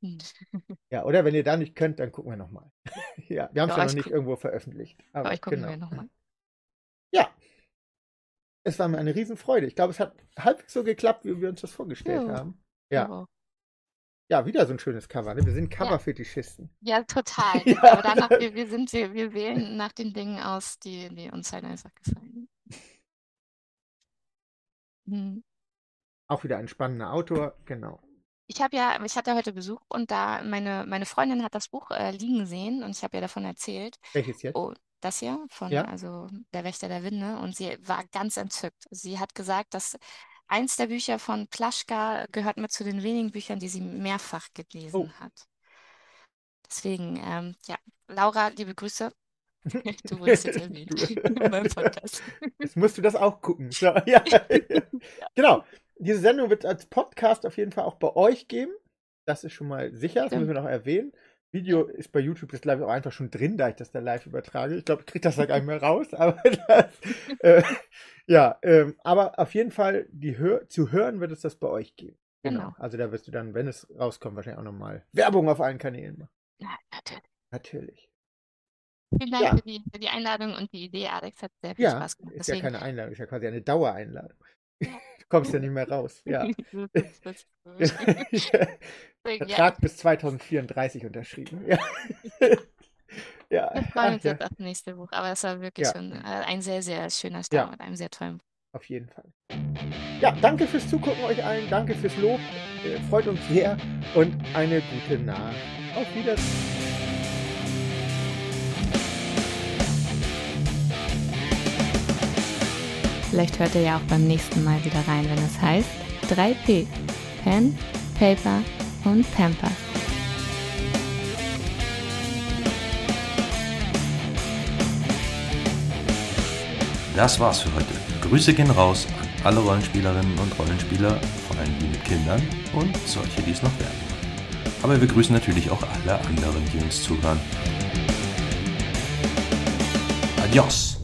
Ja, oder wenn ihr da nicht könnt, dann gucken wir nochmal. ja, wir haben es ja, noch nicht irgendwo veröffentlicht. Aber euch gucken genau. wir nochmal. Ja, es war mir eine Riesenfreude. Ich glaube, es hat halbwegs so geklappt, wie wir uns das vorgestellt ja. haben. Ja. Ja, wieder so ein schönes Cover. Ne? Wir sind Cover-Fetischisten. Ja. ja, total. ja. Aber danach, wir, wir, sind, wir, wir wählen nach den Dingen aus, die, die uns halt einfach gefallen. Hm. Auch wieder ein spannender Autor, genau. Ich habe ja, ich hatte heute Besuch und da meine, meine Freundin hat das Buch äh, liegen sehen und ich habe ja davon erzählt. Welches jetzt? Oh, das hier von, ja. also Der Wächter der Winde. Und sie war ganz entzückt. Sie hat gesagt, dass eins der Bücher von Plaschka gehört mit zu den wenigen Büchern, die sie mehrfach gelesen oh. hat. Deswegen, ähm, ja, Laura, liebe Grüße. Du wurdest jetzt erwähnt in meinem Podcast. Jetzt musst du das auch gucken. So, ja. genau. Diese Sendung wird als Podcast auf jeden Fall auch bei euch geben. Das ist schon mal sicher, das müssen wir noch erwähnen. Video ist bei YouTube das glaube ich auch einfach schon drin, da ich das da live übertrage. Ich glaube, ich kriege das da gar nicht mehr raus, aber das, äh, ja, ähm, aber auf jeden Fall die Hör zu hören wird es das bei euch geben. Genau. genau. Also da wirst du dann, wenn es rauskommt, wahrscheinlich auch nochmal Werbung auf allen Kanälen machen. Ja, natürlich. Natürlich. Vielen Dank ja. für, die, für, die, Einladung und die Idee, Alex. Hat sehr viel ja, Spaß gemacht. Ist ja keine Einladung, ist ja quasi eine Dauereinladung. Ja. Du kommst ja nicht mehr raus. Ja. Vertrag bis 2034 unterschrieben. Ja. ja. Freuen uns jetzt auf das nächste Buch, aber es war wirklich schon äh, ein sehr, sehr schöner Start mit einem sehr tollen Buch. Auf jeden Fall. Ja, danke fürs Zugucken euch allen, danke fürs Lob, äh, freut uns sehr und eine gute Nacht. Auf Wiedersehen. Vielleicht hört ihr ja auch beim nächsten Mal wieder rein, wenn es heißt 3P. Pen, Paper und Pampers. Das war's für heute. Grüße gehen raus an alle Rollenspielerinnen und Rollenspieler, vor allem die mit Kindern und solche, die es noch werden. Aber wir grüßen natürlich auch alle anderen, die uns zuhören. Jos.